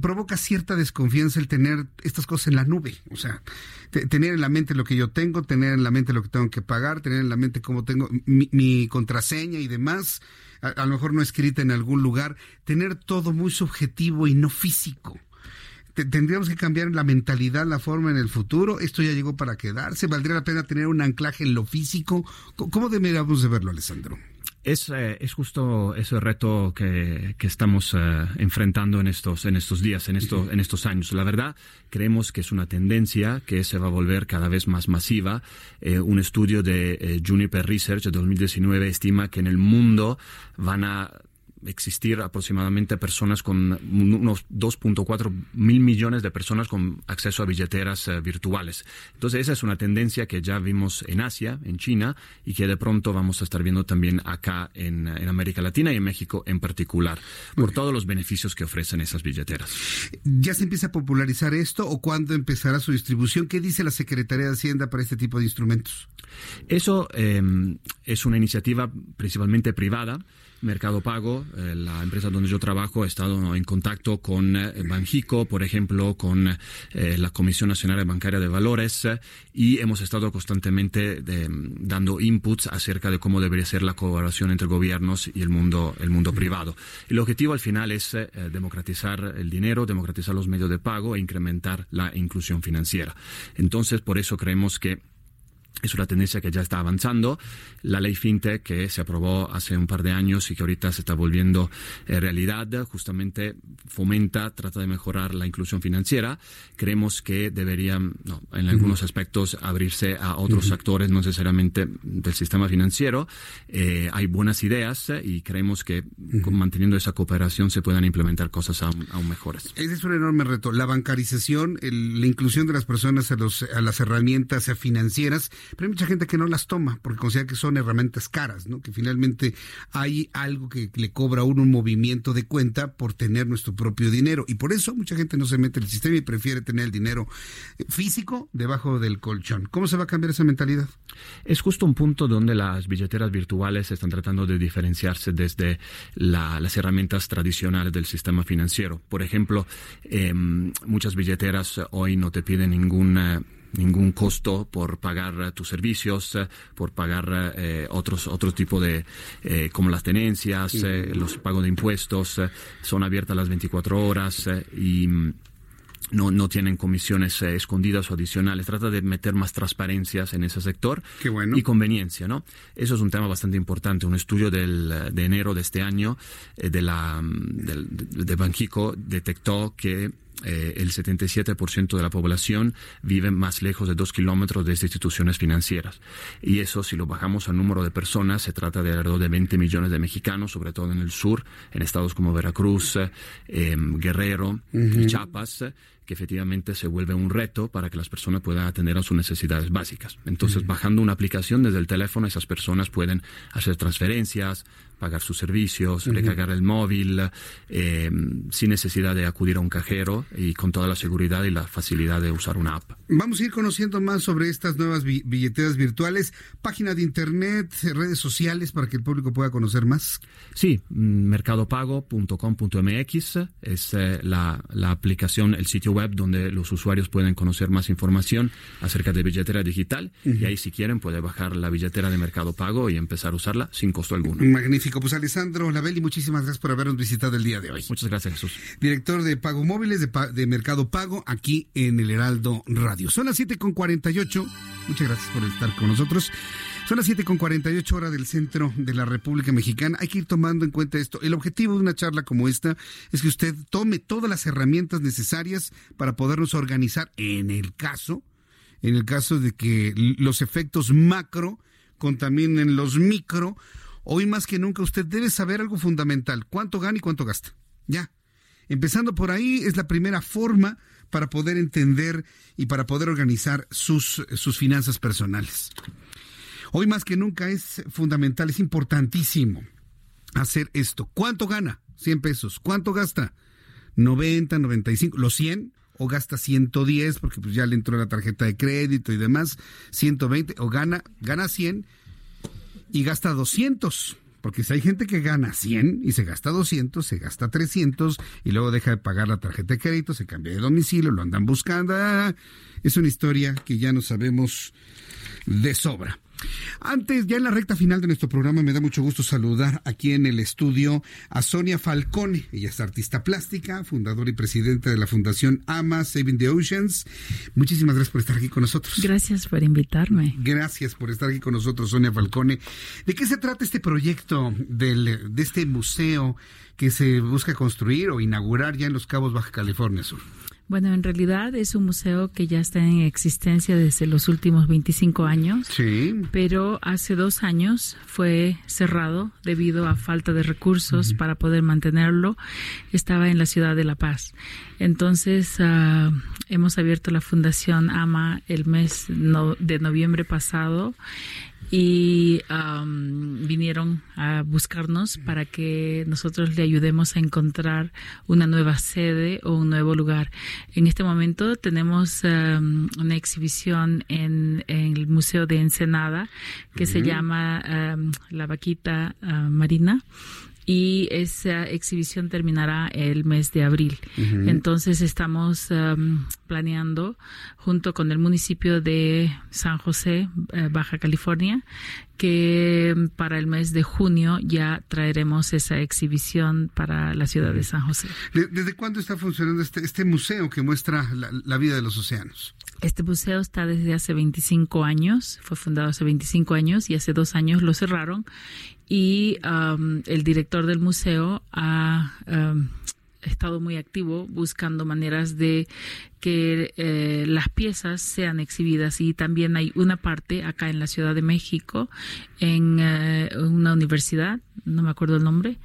provoca cierta desconfianza el tener estas cosas en la nube. O sea, tener en la mente lo que yo tengo, tener en la mente lo que tengo que pagar, tener en la mente cómo tengo mi, contraseña y demás, a, lo mejor no escrita en algún lugar, tener todo muy subjetivo y no físico. Tendríamos que cambiar la mentalidad, la forma en el futuro. Esto ya llegó para quedarse. ¿Valdría la pena tener un anclaje en lo físico? ¿Cómo deberíamos de verlo, Alessandro? Es, eh, es justo ese reto que, que estamos eh, enfrentando en estos, en estos días, en, esto, en estos años. La verdad, creemos que es una tendencia que se va a volver cada vez más masiva. Eh, un estudio de Juniper Research de 2019 estima que en el mundo van a existir aproximadamente personas con unos 2.4 mil millones de personas con acceso a billeteras eh, virtuales. Entonces esa es una tendencia que ya vimos en Asia, en China, y que de pronto vamos a estar viendo también acá en, América Latina y en México en particular, por todos los beneficios que ofrecen esas billeteras. ¿Ya se empieza a popularizar esto o cuándo empezará su distribución? ¿Qué dice la Secretaría de Hacienda para este tipo de instrumentos? Eso eh, es una iniciativa principalmente privada. Mercado Pago, eh, la empresa donde yo trabajo, ha estado en contacto con eh, Banjico, por ejemplo, con eh, la Comisión Nacional Bancaria de Valores y hemos estado constantemente dando inputs acerca de cómo debería ser la colaboración entre gobiernos y el mundo, el mundo privado. El objetivo al final es democratizar el dinero, democratizar los medios de pago e incrementar la inclusión financiera. Entonces, por eso creemos que es una tendencia que ya está avanzando. La ley FinTech que se aprobó hace un par de años y que ahorita se está volviendo eh, realidad, justamente fomenta, trata de mejorar la inclusión financiera. Creemos que deberían, en algunos aspectos, abrirse a otros actores, no necesariamente del sistema financiero. Eh, hay buenas ideas y creemos que manteniendo esa cooperación se puedan implementar cosas aún, mejores. Ese es un enorme reto. La bancarización, la inclusión de las personas a, los, a las herramientas financieras pero hay mucha gente que no las toma porque considera que son herramientas caras, ¿no? Que finalmente hay algo que le cobra a uno un movimiento de cuenta por tener nuestro propio dinero. Y por eso mucha gente no se mete en el sistema y prefiere tener el dinero físico debajo del colchón. ¿Cómo se va a cambiar esa mentalidad? Es justo un punto donde las billeteras virtuales están tratando de diferenciarse desde las herramientas tradicionales del sistema financiero. Por ejemplo, em, muchas billeteras hoy no te piden ningún ningún costo por pagar tus servicios, eh, por pagar eh, otros otro tipo de eh, como las tenencias, los pagos de impuestos, son abiertas las 24 horas y mm, no, no tienen comisiones escondidas o adicionales. Trata de meter más transparencias en ese sector y conveniencia, ¿no? Eso es un tema bastante importante. Un estudio del, de enero de este año de, la, mm, de Banjico detectó que eh, el 77% de la población vive más lejos de dos kilómetros de estas instituciones financieras. Y eso, si lo bajamos al número de personas, se trata de alrededor de 20 millones de mexicanos, sobre todo en el sur, en estados como Veracruz, eh, Guerrero y Chiapas que efectivamente se vuelve un reto para que las personas puedan atender a sus necesidades básicas. Entonces, bajando una aplicación desde el teléfono, esas personas pueden hacer transferencias, pagar sus servicios, recargar el móvil, eh, sin necesidad de acudir a un cajero y con toda la seguridad y la facilidad de usar una app. Vamos a ir conociendo más sobre estas nuevas billeteras virtuales, página de internet, redes sociales para que el público pueda conocer más. Sí, mercadopago.com.mx es eh, la, la, aplicación, el sitio web donde los usuarios pueden conocer más información acerca de billetera digital y ahí si quieren puede bajar la billetera de Mercado Pago y empezar a usarla sin costo alguno. Magnífico. Pues Alessandro Lavelli, muchísimas gracias por habernos visitado el día de hoy. Muchas gracias Jesús. Director de Pago Móviles de, de Mercado Pago aquí en el Heraldo Radio. Son las 7 con 48. Muchas gracias por estar con nosotros. Son las 7 con 48 horas del centro de la República Mexicana. Hay que ir tomando en cuenta esto. El objetivo de una charla como esta es que usted tome todas las herramientas necesarias para podernos organizar en el caso, en el caso de que los efectos macro contaminen los micro. Hoy más que nunca usted debe saber algo fundamental. ¿Cuánto gana y cuánto gasta? Ya. Empezando por ahí es la primera forma para poder entender y para poder organizar sus, sus finanzas personales. Hoy más que nunca es fundamental, es importantísimo hacer esto. ¿Cuánto gana? 100 pesos. ¿Cuánto gasta? 90, 95, los 100 o gasta 110 porque pues ya le entró la tarjeta de crédito y demás, 120 o gana gana 100 y gasta 200. Porque si hay gente que gana 100 y se gasta 200, se gasta 300 y luego deja de pagar la tarjeta de crédito, se cambia de domicilio, lo andan buscando. Ah, es una historia que ya no sabemos de sobra. Antes, ya en la recta final de nuestro programa, me da mucho gusto saludar aquí en el estudio a Sonia Falcone. Ella es artista plástica, fundadora y presidenta de la Fundación AMA Saving the Oceans. Muchísimas gracias por estar aquí con nosotros. Gracias por invitarme. Gracias por estar aquí con nosotros, Sonia Falcone. ¿De qué se trata este proyecto del, de este museo que se busca construir o inaugurar ya en Los Cabos, Baja California Sur? Bueno, en realidad es un museo que ya está en existencia desde los últimos 25 años. Sí. Pero hace dos años fue cerrado debido a falta de recursos para poder mantenerlo. Estaba en la ciudad de La Paz. Entonces, uh, hemos abierto la Fundación AMA el mes no, de noviembre pasado y um, vinieron a buscarnos para que nosotros le ayudemos a encontrar una nueva sede o un nuevo lugar. En este momento tenemos um, una exhibición en, en, el Museo de Ensenada que se llama um, La Vaquita uh, Marina y esa exhibición terminará el mes de abril. Entonces estamos um, planeando junto con el municipio de San José, eh, Baja California, que para el mes de junio ya traeremos esa exhibición para la ciudad de San José. ¿Desde cuándo está funcionando este, este museo que muestra la, la vida de los océanos? Este museo está desde hace 25 años, fue fundado hace 25 años y hace dos años lo cerraron y um, el director del museo ha um, estado muy activo buscando maneras de que eh, las piezas sean exhibidas y también hay una parte acá en la Ciudad de México en eh, una universidad, no me acuerdo el nombre,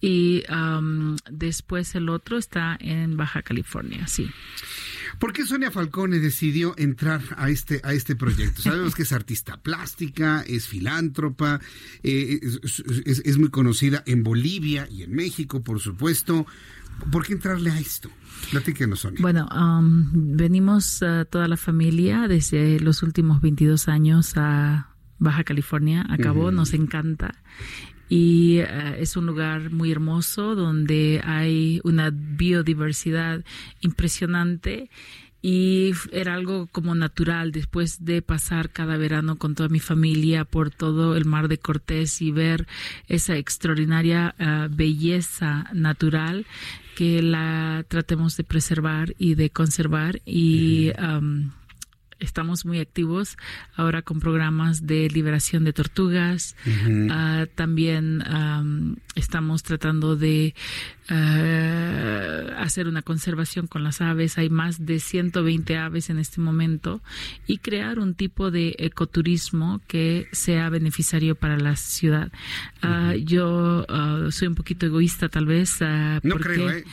y um, después el otro está en Baja California, sí. ¿Por qué Sonia Falcone decidió entrar a este, a este proyecto? Sabemos que es artista plástica, es filántropa, eh, es, muy conocida en Bolivia y en México, por supuesto. ¿Por qué entrarle a esto? Platíquenos, Sonia. Bueno, um, venimos uh, toda la familia desde los últimos 22 años a Baja California. Acabó, nos encanta y eh, es un lugar muy hermoso donde hay una biodiversidad impresionante y era algo como natural después de pasar cada verano con toda mi familia por todo el mar de Cortés y ver esa extraordinaria eh, belleza natural que la tratemos de preservar y de conservar y estamos muy activos ahora con programas de liberación de tortugas. Ah, también estamos tratando de uh, hacer una conservación con las aves. Hay más de 120 aves en este momento y crear un tipo de ecoturismo que sea beneficiario para la ciudad. Uh, yo uh, soy un poquito egoísta tal vez. no creo, ¿eh?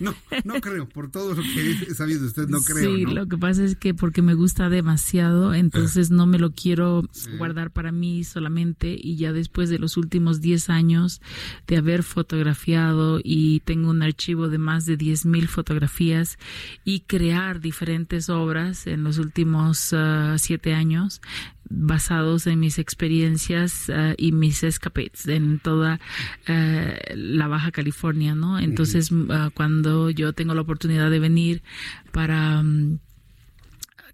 No, no creo. Por todo lo que he sabido usted, no creo. Sí, lo que pasa es que porque me gusta demasiado, entonces no me lo quiero guardar para mí solamente y ya después de los últimos 10 años de haber fotografiado y y tengo un archivo de más de 10.000 fotografías y crear diferentes obras en los últimos uh, siete años basados en mis experiencias uh, y mis escapades en toda uh, la Baja California, ¿no? Entonces, uh, cuando yo tengo la oportunidad de venir para um,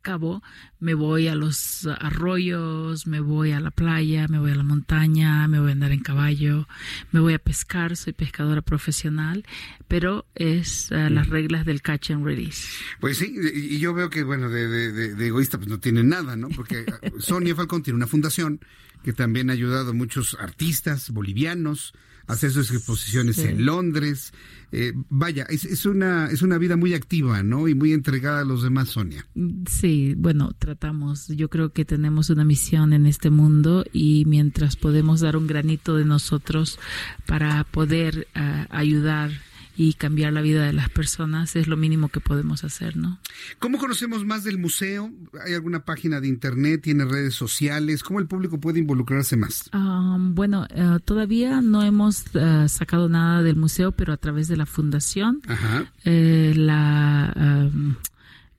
Cabo, me voy a los arroyos, me voy a la playa, me voy a la montaña, me voy a andar en caballo, me voy a pescar, soy pescadora profesional, pero es uh, las reglas del catch and release. Pues sí, y yo veo que, bueno, de, de, de egoísta pues no tiene nada, ¿no? Porque Sonia Falcón tiene una fundación que también ha ayudado a muchos artistas bolivianos hacer sus exposiciones sí. en Londres. Eh, vaya, es, es, una, es una vida muy activa, ¿no? Y muy entregada a los demás, Sonia. Sí, bueno, tratamos. Yo creo que tenemos una misión en este mundo y mientras podemos dar un granito de nosotros para poder uh, ayudar y cambiar la vida de las personas es lo mínimo que podemos hacer, ¿no? ¿Cómo conocemos más del museo? ¿Hay alguna página de internet? ¿Tiene redes sociales? ¿Cómo el público puede involucrarse más? Um, bueno, uh, todavía no hemos uh, sacado nada del museo, pero a través de la fundación, eh, la... Um,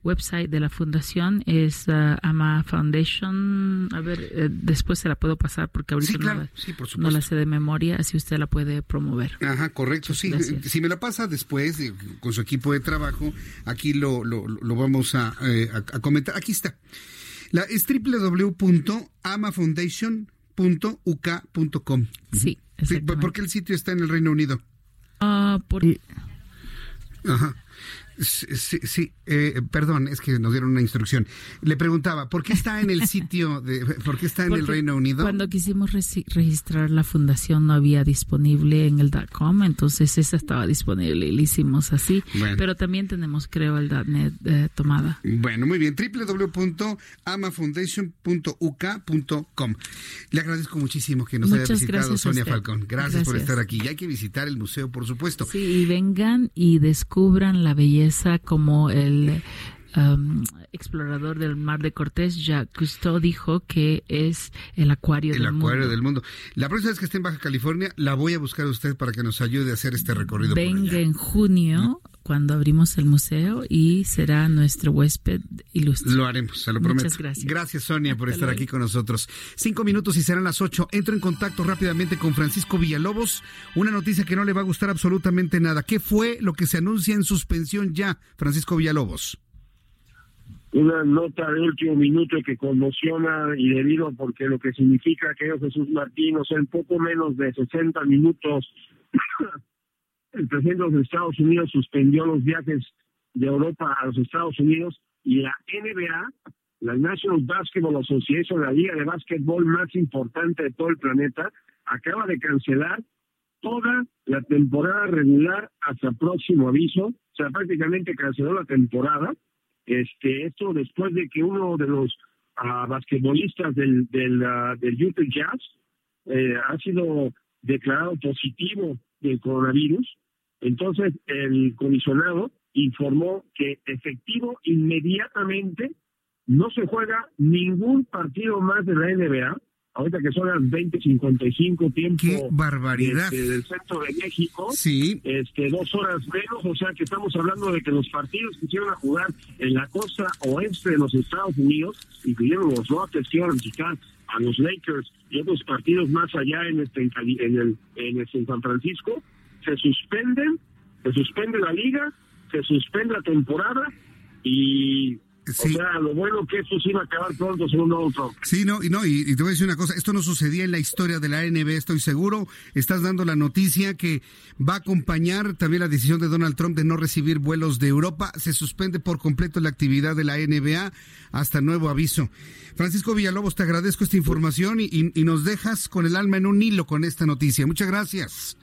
website de la fundación es uh, AMA Foundation. A ver, eh, después se la puedo pasar porque ahorita sí, claro. no, la, sí, no, la, sé de memoria, así usted la puede promover. Ajá, correcto, sí. Gracias. Si me la pasa después eh, con su equipo de trabajo, aquí lo, lo, lo vamos a, eh, a, a, comentar. Aquí está. La, es www.amafoundation.uk.com. Sí, sí, ¿Por qué el sitio está en el Reino Unido? Uh, por... Ajá. Sí, sí eh, perdón, es que nos dieron una instrucción. Le preguntaba, ¿por qué está en el sitio, de, por qué está en Porque el Reino Unido? Cuando quisimos re registrar la fundación no había disponible en el .com, entonces esa estaba disponible y lo hicimos así. Bueno. Pero también tenemos, creo, el .net eh, tomada. Bueno, muy bien, www.amafoundation.uk.com. Le agradezco muchísimo que nos Muchas haya visitado Sonia. Falcón. Gracias, Gracias, por estar aquí. Y hay que visitar el museo, por supuesto. Sí, y vengan y descubran la belleza como el um, explorador del mar de Cortés, Jacques Cousteau, dijo que es el acuario el del acuario mundo. del mundo. La próxima vez que esté en Baja California, la voy a buscar a usted para que nos ayude a hacer este recorrido. Venga en junio. Cuando abrimos el museo y será nuestro huésped ilustre. Lo haremos, se lo prometo. Muchas gracias. Gracias, Sonia, por estar aquí con nosotros. Cinco minutos y serán las ocho. Entro en contacto rápidamente con Francisco Villalobos. Una noticia que no le va a gustar absolutamente nada. ¿Qué fue lo que se anuncia en suspensión ya, Francisco Villalobos? una nota de último minuto que conmociona y debido porque lo que significa que Jesús Martín, o sea, en poco menos de 60 minutos el presidente de los Estados Unidos suspendió los viajes de Europa a los Estados Unidos y la NBA, la National Basketball Association, la liga de básquetbol más importante de todo el planeta, acaba de cancelar toda la temporada regular hasta próximo aviso, o sea, prácticamente canceló la temporada. Este, esto después de que uno de los uh, basquetbolistas del, del, uh, del Utah Jazz eh, ha sido declarado positivo del coronavirus entonces, el comisionado informó que efectivo inmediatamente no se juega ningún partido más de la NBA, ahorita que son las 20:55 tiempo ¡Qué barbaridad! Este, del centro de México, sí. este, dos horas menos, o sea que estamos hablando de que los partidos que hicieron a jugar en la costa oeste de los Estados Unidos, incluyendo los Rockets que iban a visitar a los Lakers y otros partidos más allá en, este, en, el, en, este, en San Francisco, se suspenden, se suspende la liga, se suspende la temporada y Sí. O sea, lo bueno que esto sí va a acabar pronto, según Trump. Sí, no, y no, y, y, te voy a decir una cosa, esto no sucedía en la historia de la NBA, estoy seguro. Estás dando la noticia que va a acompañar también la decisión de Donald Trump de no recibir vuelos de Europa. Se suspende por completo la actividad de la NBA hasta nuevo aviso. Francisco Villalobos, te agradezco esta información y, y, y nos dejas con el alma en un hilo con esta noticia. Muchas gracias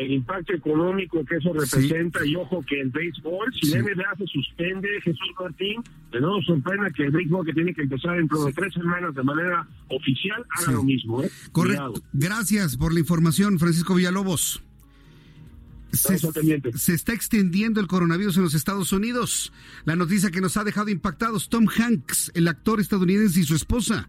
el impacto económico que eso representa sí. y ojo que el béisbol, si sí. la NBA se suspende, Jesús Martín, de no nos sorprenda que el béisbol que tiene que empezar dentro de tres semanas de manera oficial haga sí. lo mismo. ¿eh? Correcto. Cuidado. Gracias por la información, Francisco Villalobos. Se, se, está extendiendo el coronavirus en los Estados Unidos. La noticia que nos ha dejado impactados, Tom Hanks, el actor estadounidense y su esposa,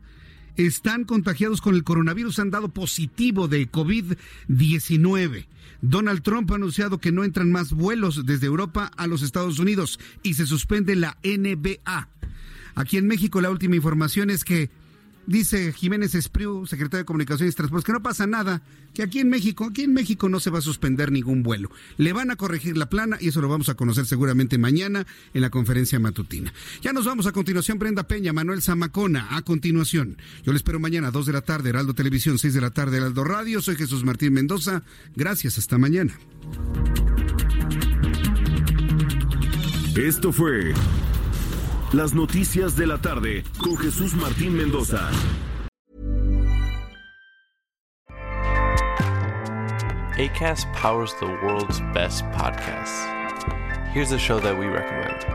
están contagiados con el coronavirus, han dado positivo de COVID-19. Donald Trump ha anunciado que no entran más vuelos desde Europa a los Estados Unidos y se suspende la NBA. Aquí en México la última información es que Dice Jiménez Espriu, secretario de Comunicaciones y Transportes, que no pasa nada, que aquí en México, aquí en México no se va a suspender ningún vuelo. Le van a corregir la plana y eso lo vamos a conocer seguramente mañana en la conferencia matutina. Ya nos vamos a continuación, Brenda Peña, Manuel Zamacona, a continuación. Yo le espero mañana, 2 de la tarde, Heraldo Televisión, 6 de la tarde, Heraldo Radio. Soy Jesús Martín Mendoza. Gracias, hasta mañana. Esto fue Las noticias de la tarde con Jesús Martín Mendoza. ACAST powers the world's best podcasts. Here's a show that we recommend.